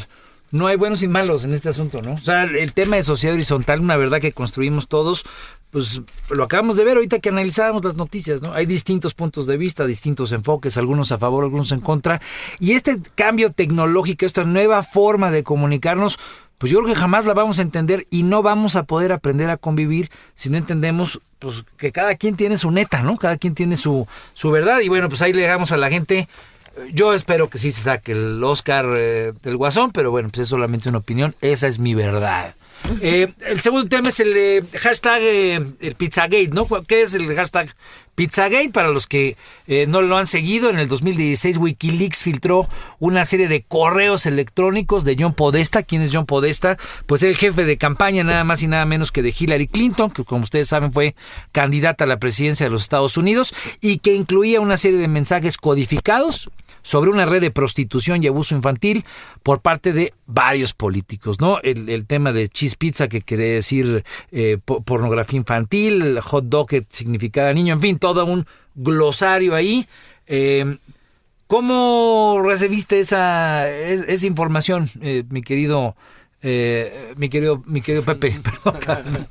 S1: No hay buenos y malos en este asunto, ¿no? O sea, el tema de sociedad horizontal, una verdad que construimos todos, pues lo acabamos de ver ahorita que analizábamos las noticias, ¿no? Hay distintos puntos de vista, distintos enfoques, algunos a favor, algunos en contra. Y este cambio tecnológico, esta nueva forma de comunicarnos, pues yo creo que jamás la vamos a entender y no vamos a poder aprender a convivir si no entendemos pues que cada quien tiene su neta, ¿no? Cada quien tiene su, su verdad y bueno, pues ahí le dejamos a la gente. Yo espero que sí se saque el Oscar eh, del Guasón, pero bueno, pues es solamente una opinión, esa es mi verdad. Eh, el segundo tema es el eh, hashtag eh, Pizzagate, ¿no? ¿Qué es el hashtag Pizzagate? Para los que eh, no lo han seguido, en el 2016 Wikileaks filtró una serie de correos electrónicos de John Podesta. ¿Quién es John Podesta? Pues el jefe de campaña nada más y nada menos que de Hillary Clinton, que como ustedes saben fue candidata a la presidencia de los Estados Unidos y que incluía una serie de mensajes codificados sobre una red de prostitución y abuso infantil por parte de varios políticos, ¿no? El, el tema de cheese pizza que quiere decir eh, po- pornografía infantil, hot dog que significaba niño, en fin, todo un glosario ahí. Eh, ¿Cómo recibiste esa, es- esa información, eh, mi querido, eh, mi querido, mi querido Pepe? Perdón.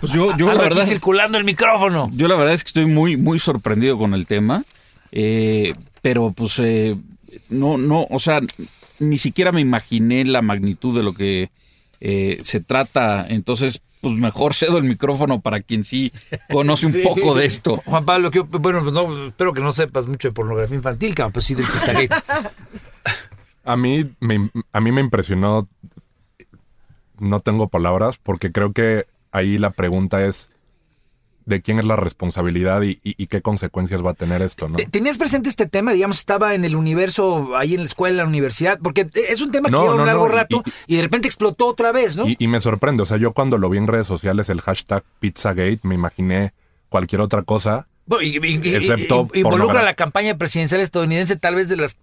S6: Pues yo, yo la
S1: aquí
S6: verdad,
S1: circulando el micrófono.
S6: yo la verdad es que estoy muy, muy sorprendido con el tema, eh, pero pues eh, no, no, o sea, ni siquiera me imaginé la magnitud de lo que eh, se trata, entonces pues mejor cedo el micrófono para quien sí conoce un poco de esto.
S1: Juan Pablo, que, bueno, pues no, espero que no sepas mucho de pornografía infantil, cabrón, pues sí del Pizzagate.
S5: A mí, me, a mí me impresionó, no tengo palabras, porque creo que ahí la pregunta es de quién es la responsabilidad y, y- y qué consecuencias va a tener esto, ¿no?
S1: ¿Te- ¿Tenías presente este tema? Digamos, estaba en el universo, ahí en la escuela, en la universidad, porque es un tema que
S5: No,
S1: lleva un largo
S5: no,
S1: rato y, de repente explotó otra vez, ¿no?
S5: Y, me sorprende, o sea, yo cuando lo vi en redes sociales, el hashtag Pizzagate, me imaginé cualquier otra cosa. Excepto
S1: involucra la campaña presidencial estadounidense, tal vez de las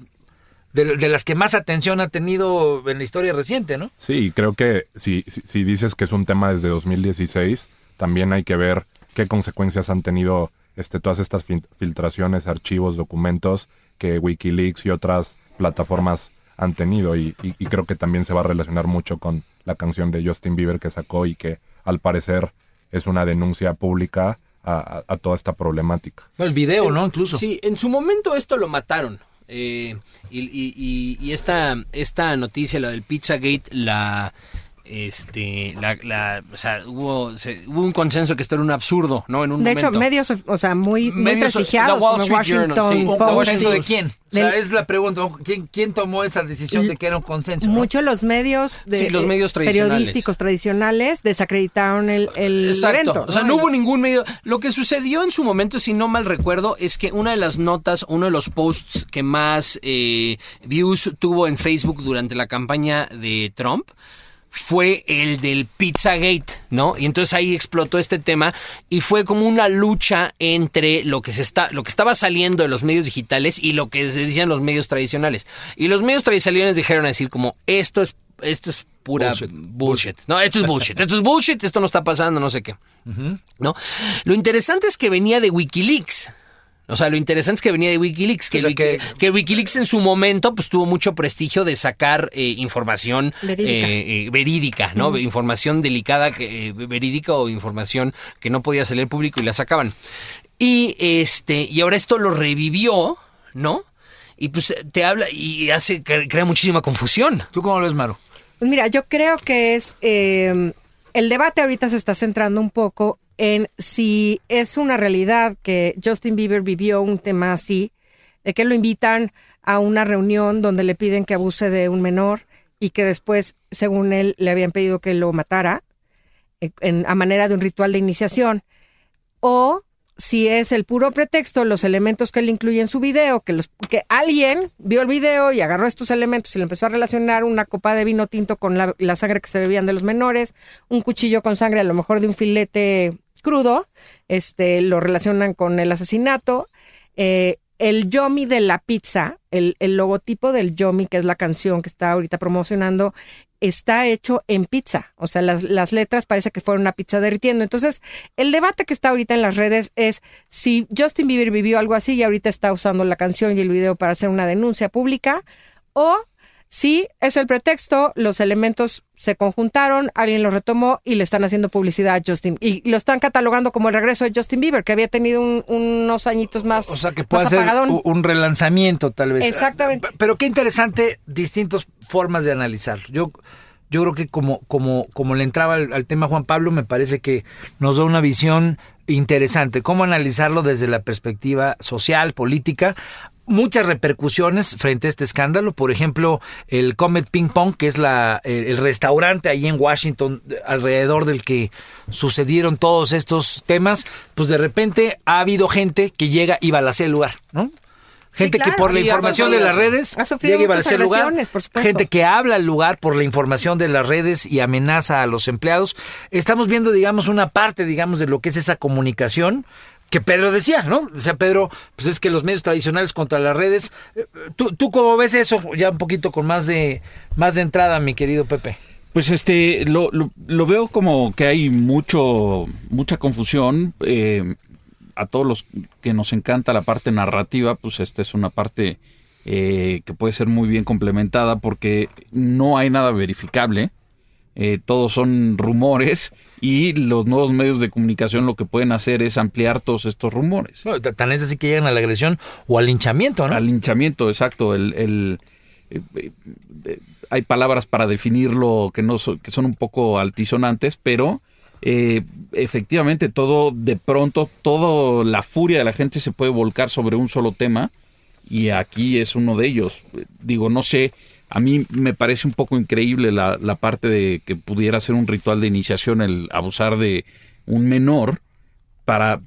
S1: de, de las que más atención ha tenido en la historia reciente, ¿no?
S5: Sí, creo que si, si, si dices que es un tema desde 2016, también hay que ver qué consecuencias han tenido este, todas estas filtraciones, archivos, documentos que Wikileaks y otras plataformas han tenido. Y, y- y creo que también se va a relacionar mucho con la canción de Justin Bieber que sacó y que al parecer es una denuncia pública a, a- a toda esta problemática.
S1: El video, ¿no? Incluso.
S2: Sí, en su momento esto lo mataron. eh, y y- y- y esta, esta noticia, la del Pizzagate, la este la, la- o sea, hubo, se- hubo un consenso que esto era un absurdo, ¿no? En un
S3: De hecho, medios, o sea, muy, muy
S2: Medios-
S3: prestigiados
S2: Wall
S3: como Washington
S2: Journal, sí.
S1: ¿Un
S3: Post.
S1: consenso de quién? O sea,
S3: del-
S1: es la pregunta. ¿Quién, quién tomó esa decisión de que era un consenso? no?
S3: Muchos los medios, de,
S2: Sí, los medios
S3: eh,
S2: tradicionales.
S3: periodísticos tradicionales desacreditaron el, el
S2: Exacto.
S3: evento.
S2: O sea, no hubo ningún medio. Lo que sucedió en su momento, si no mal recuerdo, es que una de las notas, uno de los posts que más eh, views tuvo en Facebook durante la campaña de Trump fue el del Pizzagate, ¿no? Y entonces ahí explotó este tema y fue como una lucha entre lo que se está, lo que estaba saliendo de los medios digitales y lo que se decían los medios tradicionales. Y los medios tradicionales dijeron a decir como esto es esto es pura
S1: Bullshit.
S2: bullshit. No, esto es bullshit. Esto es bullshit, esto no está pasando, no sé qué. ¿No? Lo interesante es que venía de Wikileaks. O sea, lo interesante es que venía de Wikileaks, que,
S1: O sea,
S2: Wiki-
S1: que-
S2: que Wikileaks en su momento pues tuvo mucho prestigio de sacar eh, información
S3: Verídica.
S2: eh, eh, verídica, ¿no? Información delicada, que, eh, verídica o información que no podía salir al público y la sacaban. Y este, y ahora esto lo revivió, ¿no? Y pues te habla y hace, cre- crea muchísima confusión.
S1: ¿Tú cómo lo ves, Maru?
S3: Pues mira, yo creo que es eh, el debate ahorita se está centrando un poco en si es una realidad que Justin Bieber vivió un tema así, de que lo invitan a una reunión donde le piden que abuse de un menor y que después, según él, le habían pedido que lo matara eh, a manera de un ritual de iniciación, o si es el puro pretexto, los elementos que él incluye en su video, que, los, que alguien vio el video y agarró estos elementos y le empezó a relacionar una copa de vino tinto con la, la sangre que se bebían de los menores, un cuchillo con sangre a lo mejor de un filete crudo, este, lo relacionan con el asesinato. Eh, el Yomi de la pizza, el, el logotipo del Yomi, que es la canción que está ahorita promocionando, está hecho en pizza. O sea, las, las letras parece que fueron una pizza derritiendo. Entonces, el debate que está ahorita en las redes es si Justin Bieber vivió algo así y ahorita está usando la canción y el video para hacer una denuncia pública, o si es el pretexto, los elementos se conjuntaron, alguien los retomó y le están haciendo publicidad a Justin. Y lo están catalogando como el regreso de Justin Bieber, que había tenido un- unos añitos más.
S1: O sea, que puede ser un relanzamiento, tal vez.
S3: Exactamente.
S1: P- Pero qué interesante, distintas formas de analizar. Yo, yo creo que como, como, como le entraba al, al tema Juan Pablo, me parece que nos da una visión interesante. Cómo analizarlo desde la perspectiva social, política. Muchas repercusiones frente a este escándalo. Por ejemplo, el Comet Ping Pong, que es la, el, el restaurante ahí en Washington, alrededor del que sucedieron todos estos temas, pues de repente ha habido gente que llega y balacea el lugar, ¿no? Gente que
S3: claro,
S1: por la información de las redes llega y balacea el lugar. Gente que habla al lugar por la información de las redes y amenaza a los empleados. Estamos viendo, digamos, una parte, digamos, de lo que es esa comunicación que Pedro decía, ¿no? Decía Pedro, pues es que los medios tradicionales contra las redes. Eh, ¿Tú, tú cómo ves eso? Ya un poquito con más de, más de entrada, mi querido Pepe.
S6: Pues este, lo, lo, lo veo como que hay mucho, mucha confusión. eh, a todos los que nos encanta la parte narrativa, pues esta es una parte eh, que puede ser muy bien complementada porque no hay nada verificable. Eh, todos son rumores y los nuevos medios de comunicación lo que pueden hacer es ampliar todos estos rumores.
S1: No, tan es así que llegan a la agresión o al linchamiento, ¿no?
S6: Al linchamiento, exacto. El, el- eh, eh, hay palabras para definirlo que no so- que son un poco altisonantes, pero efectivamente todo de pronto, toda la furia de la gente se puede volcar sobre un solo tema y aquí es uno de ellos. Digo, no sé, a mí me parece un poco increíble la, la parte de que pudiera ser un ritual de iniciación el abusar de un menor para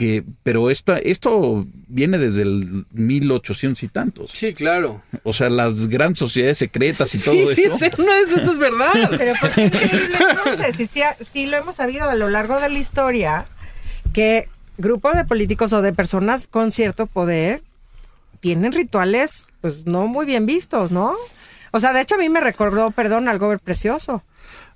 S6: que, pero esta, esto viene desde el 1800 y tantos.
S2: Sí, claro.
S6: O sea, las grandes sociedades secretas y todo
S2: sí,
S6: eso.
S2: sí, no, esto es verdad.
S3: Pero ¿por qué increíble entonces? Si sí, sí lo hemos sabido a lo largo de la historia, que grupos de políticos o de personas con cierto poder tienen rituales, pues no muy bien vistos, ¿no? O sea, de hecho a mí me recordó, perdón, algo ver precioso.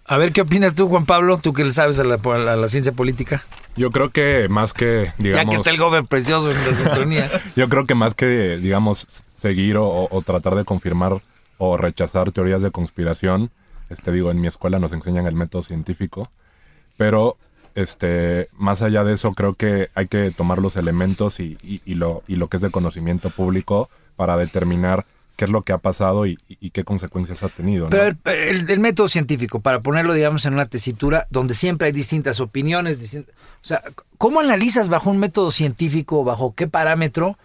S1: A ver, ¿qué opinas tú, Juan Pablo? Tú que le sabes a la, a la ciencia política.
S5: Yo creo que más que, digamos...
S1: Ya que está el gober precioso en la sintonía.
S5: Yo creo que más que, digamos, seguir o, o tratar de confirmar o rechazar teorías de conspiración, este digo, en mi escuela nos enseñan el método científico, pero este, más allá de eso, creo que hay que tomar los elementos y, y- y lo, y lo que es de conocimiento público para determinar qué es lo que ha pasado y, qué consecuencias ha tenido. ¿no?
S1: Pero el, el- método científico, para ponerlo, digamos, en una tesitura donde siempre hay distintas opiniones, distin- o sea, ¿cómo analizas bajo un método científico, bajo qué parámetro,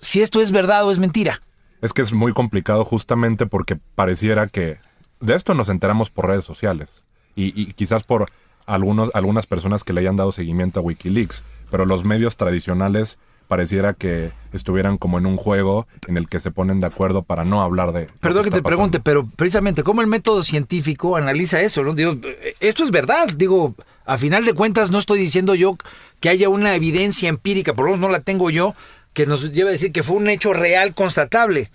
S1: si esto es verdad o es mentira?
S5: Es que es muy complicado justamente porque pareciera que de esto nos enteramos por redes sociales y, y quizás por algunos, algunas personas que le hayan dado seguimiento a Wikileaks, pero los medios tradicionales pareciera que estuvieran como en un juego en el que se ponen de acuerdo para no hablar de...
S1: Perdón que te pregunte, pero precisamente, ¿cómo el método científico analiza eso? ¿no? Digo, esto es verdad. Digo, a final de cuentas, no estoy diciendo yo que haya una evidencia empírica, por lo menos no la tengo yo, que nos lleva a decir que fue un hecho real constatable.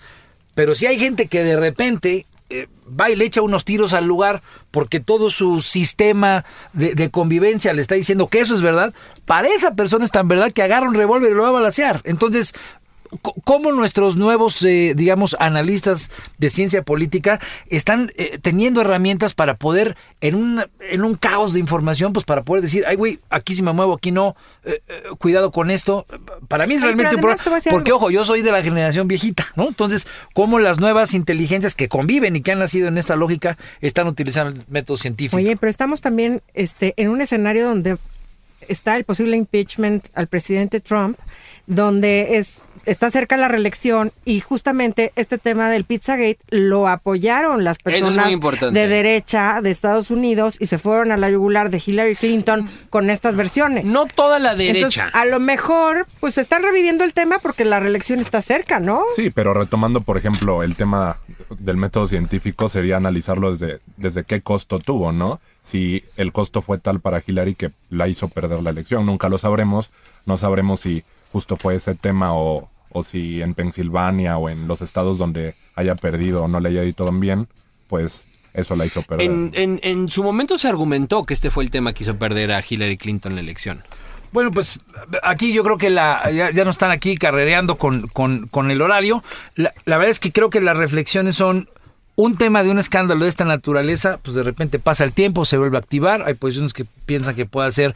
S1: Pero si hay gente que de repente eh, va y le echa unos tiros al lugar porque todo su sistema de, de convivencia le está diciendo que eso es verdad, para esa persona es tan verdad que agarra un revólver y lo va a balacear. Entonces, ¿cómo nuestros nuevos, eh, digamos, analistas de ciencia política están eh, teniendo herramientas para poder, en un, en un caos de información, pues para poder decir, ay, güey, aquí sí me muevo, aquí no, eh, eh, cuidado con esto? Para mí es realmente un problema. Porque,
S3: algo.
S1: ojo, yo soy de la generación viejita, ¿no? Entonces, ¿cómo las nuevas inteligencias que conviven y que han nacido en esta lógica están utilizando el método científico?
S3: Oye, pero estamos también este, en un escenario donde está el posible impeachment al presidente Trump, donde es está cerca la reelección y justamente este tema del Pizzagate lo apoyaron las
S2: es
S3: personas de derecha de Estados Unidos y se fueron a la yugular de Hillary Clinton con estas versiones.
S2: No toda la
S3: Entonces,
S2: derecha.
S3: a lo mejor, pues están reviviendo el tema porque la reelección está cerca, ¿no?
S5: Sí, pero retomando, por ejemplo, el tema del método científico sería analizarlo desde, desde qué costo tuvo, ¿no? Si el costo fue tal para Hillary que la hizo perder la elección. Nunca lo sabremos. No sabremos si justo fue ese tema o, o si en Pensilvania o en los estados donde haya perdido o no le haya ido tan bien, pues eso la hizo perder.
S2: En, en, en su momento se argumentó que este fue el tema que hizo perder a Hillary Clinton la elección.
S1: Bueno, pues aquí yo creo que la ya, ya no están aquí carrereando con, con, con el horario. La, la verdad es que creo que las reflexiones son un tema de un escándalo de esta naturaleza, pues de repente pasa el tiempo, se vuelve a activar. Hay posiciones que piensan que puede ser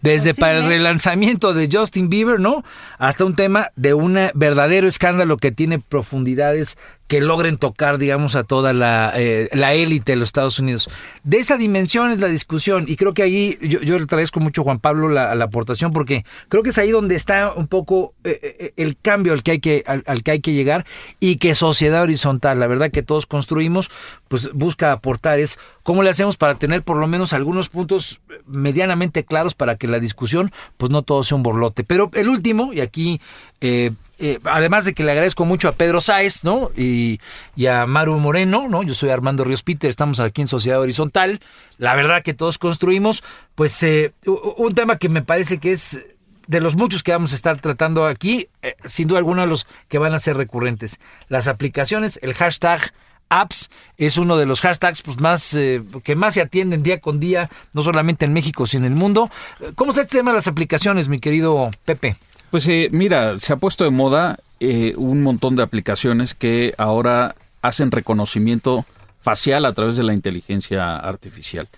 S1: desde para el relanzamiento de Justin Bieber, ¿no? Hasta un tema de un verdadero escándalo que tiene profundidades que logren tocar, digamos, a toda la, eh, la élite de los Estados Unidos. De esa dimensión es la discusión y creo que ahí yo, yo le agradezco mucho a Juan Pablo la, la aportación porque creo que es ahí donde está un poco eh, eh, el cambio al que, hay que, al, al que hay que llegar y que sociedad horizontal, la verdad que todos construimos, pues busca aportar es cómo le hacemos para tener por lo menos algunos puntos medianamente claros para que la discusión pues no todo sea un borlote. Pero el último, y aquí eh, eh, además de que le agradezco mucho a Pedro Sáez, ¿no? Y, y a Maru Moreno, ¿no? Yo soy Armando Ríos Peter, estamos aquí en Sociedad Horizontal. La verdad que todos construimos, pues eh, un tema que me parece que es de los muchos que vamos a estar tratando aquí, sin duda alguna los que van a ser recurrentes. Las aplicaciones, el hashtag apps es uno de los hashtags pues, más eh, que más se atienden día con día, no solamente en México, sino en el mundo. ¿Cómo está este tema de las aplicaciones, mi querido Pepe?
S6: Pues eh, mira, se ha puesto de moda eh, un montón de aplicaciones que ahora hacen reconocimiento facial a través de la inteligencia artificial.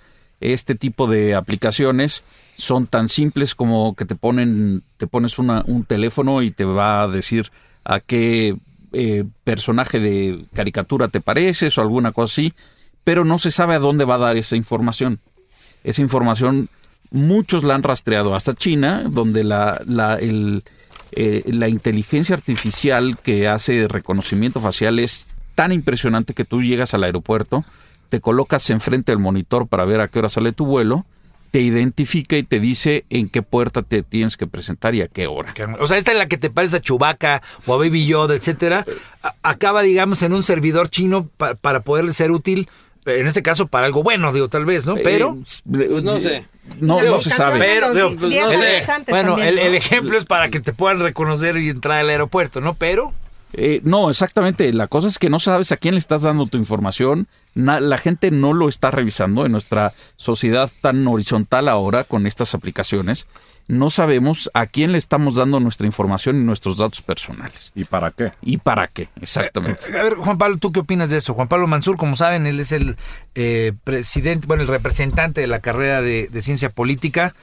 S6: Este tipo de aplicaciones son tan simples como que te ponen, te pones un teléfono y te va a decir a qué eh, personaje de caricatura te pareces o alguna cosa así, pero no se sabe a dónde va a dar esa información. Esa información muchos la han rastreado hasta China, donde la, la, el, eh, la inteligencia artificial que hace reconocimiento facial es tan impresionante que tú llegas al aeropuerto, te colocas enfrente del monitor para ver a qué hora sale tu vuelo, te identifica y te dice en qué puerta te tienes que presentar y a qué hora.
S1: O sea, esta en la que te parece a Chewbacca o a Baby Yoda, etcétera, acaba, digamos, en un servidor chino pa- para poderle ser útil, en este caso para algo bueno, digo, tal vez, ¿no? Pero...
S6: Eh,
S2: no sé.
S6: No, no se sabe.
S1: Pero, digo,
S3: días antes
S1: bueno,
S3: también,
S1: el,
S3: ¿no?
S1: el ejemplo es para que te puedan reconocer y entrar al aeropuerto, ¿no? Pero...
S6: Eh, no, exactamente. La cosa es que no sabes a quién le estás dando tu información. Na- la gente no lo está revisando en nuestra sociedad tan horizontal ahora con estas aplicaciones. No sabemos a quién le estamos dando nuestra información y nuestros datos personales.
S5: ¿Y para qué?
S6: ¿Y para qué? Exactamente.
S1: A ver, Juan Pablo, ¿tú qué opinas de eso? Juan Pablo Mansur, como saben, él es el eh, presidente, bueno, el representante de la carrera de, de ciencia política.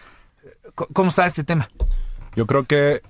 S1: ¿Cómo está este tema?
S5: Yo creo que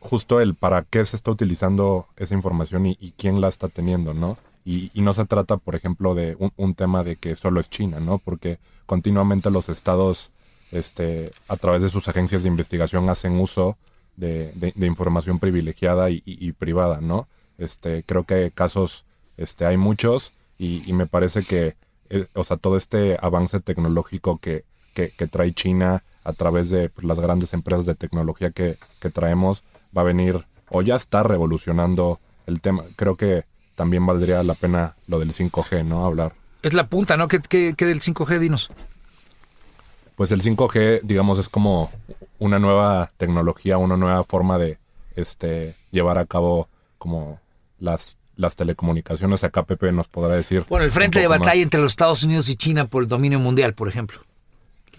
S5: justo el para qué se está utilizando esa información y, y quién la está teniendo, ¿no? Y, y no se trata, por ejemplo, de un, tema de que solo es China, ¿no? Porque continuamente los estados, este, a través de sus agencias de investigación, hacen uso de, información privilegiada y, privada, ¿no? Este, creo que casos, este, hay muchos y, y me parece que, eh, o sea, todo este avance tecnológico que, que, que trae China a través de pues, las grandes empresas de tecnología que, que traemos va a venir o ya está revolucionando el tema. Creo que también valdría la pena lo del 5G, ¿no? Hablar.
S1: Es la punta, ¿no? ¿Qué, qué, qué del 5G, dinos?
S5: Pues el 5G, digamos, es como una nueva tecnología, una nueva forma de este llevar a cabo como las las telecomunicaciones. Acá Pepe nos podrá decir.
S1: Bueno, el frente de batalla
S5: más.
S1: entre los Estados Unidos y China por el dominio mundial, por ejemplo.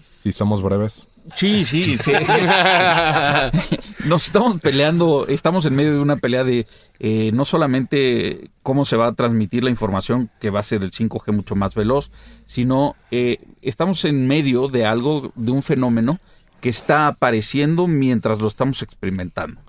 S5: Si somos breves.
S6: Sí, sí, sí. Nos estamos peleando, estamos en medio de una pelea de eh, no solamente cómo se va a transmitir la información, que va a ser el 5G mucho más veloz, sino eh, estamos en medio de algo, de un fenómeno que está apareciendo mientras lo estamos experimentando.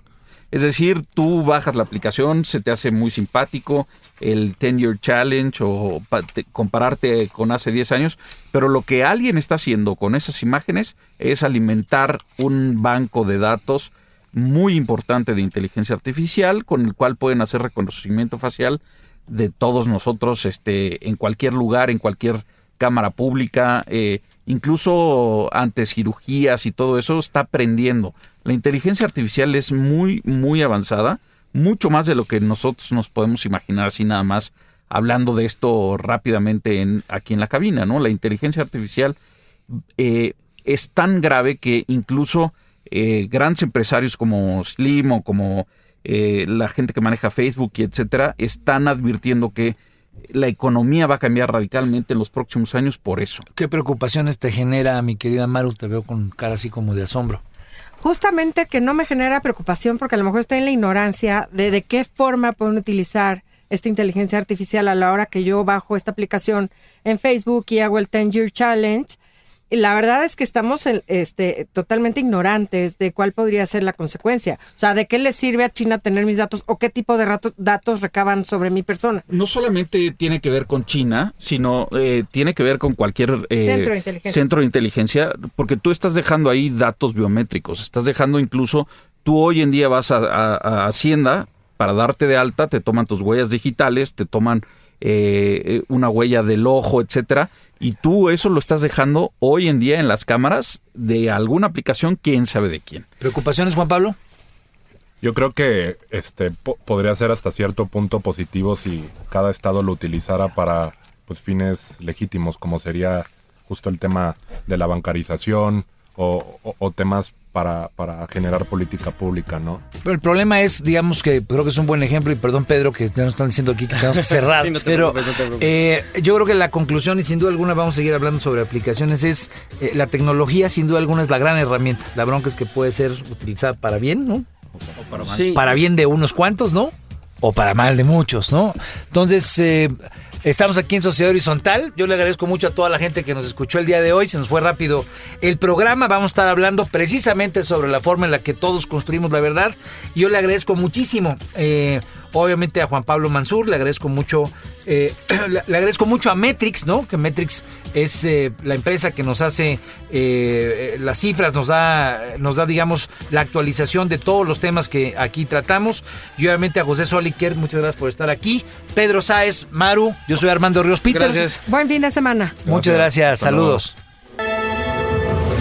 S6: Es decir, tú bajas la aplicación, se te hace muy simpático el 10 Year Challenge o pa- te- compararte con hace 10 años, pero lo que alguien está haciendo con esas imágenes es alimentar un banco de datos muy importante de inteligencia artificial con el cual pueden hacer reconocimiento facial de todos nosotros este, en cualquier lugar, en cualquier cámara pública, eh, incluso ante cirugías y todo eso está aprendiendo. La inteligencia artificial es muy, muy avanzada, mucho más de lo que nosotros nos podemos imaginar así nada más hablando de esto rápidamente en, aquí en la cabina, ¿no? La inteligencia artificial eh, es tan grave que incluso eh, grandes empresarios como Slim o como eh, la gente que maneja Facebook y etcétera están advirtiendo que la economía va a cambiar radicalmente en los próximos años por eso.
S1: ¿Qué preocupaciones te genera, mi querida Maru? Te veo con cara así como de asombro.
S3: Justamente que no me genera preocupación porque a lo mejor estoy en la ignorancia de de qué forma pueden utilizar esta inteligencia artificial a la hora que yo bajo esta aplicación en Facebook y hago el 10 Year Challenge. La verdad es que estamos en- este, totalmente ignorantes de cuál podría ser la consecuencia. O sea, de qué le sirve a China tener mis datos o qué tipo de rato- datos recaban sobre mi persona.
S6: No solamente tiene que ver con China, sino eh, tiene que ver con cualquier eh,
S3: Centro de inteligencia.
S6: centro de inteligencia, porque tú estás dejando ahí datos biométricos, estás dejando incluso, tú hoy en día vas a, a- a Hacienda para darte de alta, te toman tus huellas digitales, te toman eh, una huella del ojo, etcétera, y tú eso lo estás dejando hoy en día en las cámaras de alguna aplicación, quién sabe de quién.
S1: ¿Preocupaciones, Juan Pablo?
S5: Yo creo que este po- podría ser hasta cierto punto positivo si cada estado lo utilizara para pues fines legítimos, como sería justo el tema de la bancarización o, o- o temas para, para generar política pública, ¿no?
S1: Pero el problema es, digamos que creo que es un buen ejemplo, y perdón Pedro, que ya nos están diciendo aquí que tenemos que cerrar,
S2: Sí, no te
S1: pero
S2: preocupes, no te
S1: eh, yo creo que la conclusión, y sin duda alguna vamos a seguir hablando sobre aplicaciones, es eh, la tecnología sin duda alguna es la gran herramienta. La bronca es que puede ser utilizada para bien, ¿no?
S2: Sí.
S1: Para bien de unos cuantos, ¿no? O para mal de muchos, ¿no? Entonces, eh, estamos aquí en Sociedad Horizontal. Yo le agradezco mucho a toda la gente que nos escuchó el día de hoy. Se nos fue rápido el programa. Vamos a estar hablando precisamente sobre la forma en la que todos construimos la verdad. Yo le agradezco muchísimo, eh, obviamente a Juan Pablo Mansur, le agradezco mucho, eh, le, le agradezco mucho a Metrix, ¿no? Que Metrix es eh, la empresa que nos hace eh, las cifras, nos da, nos da, digamos, la actualización de todos los temas que aquí tratamos. Y obviamente a José Soliker, muchas gracias por estar aquí. Pedro Sáez, Maru, yo soy Armando Ríos Peter.
S2: Gracias.
S3: Buen fin de semana.
S1: Muchas gracias, saludos.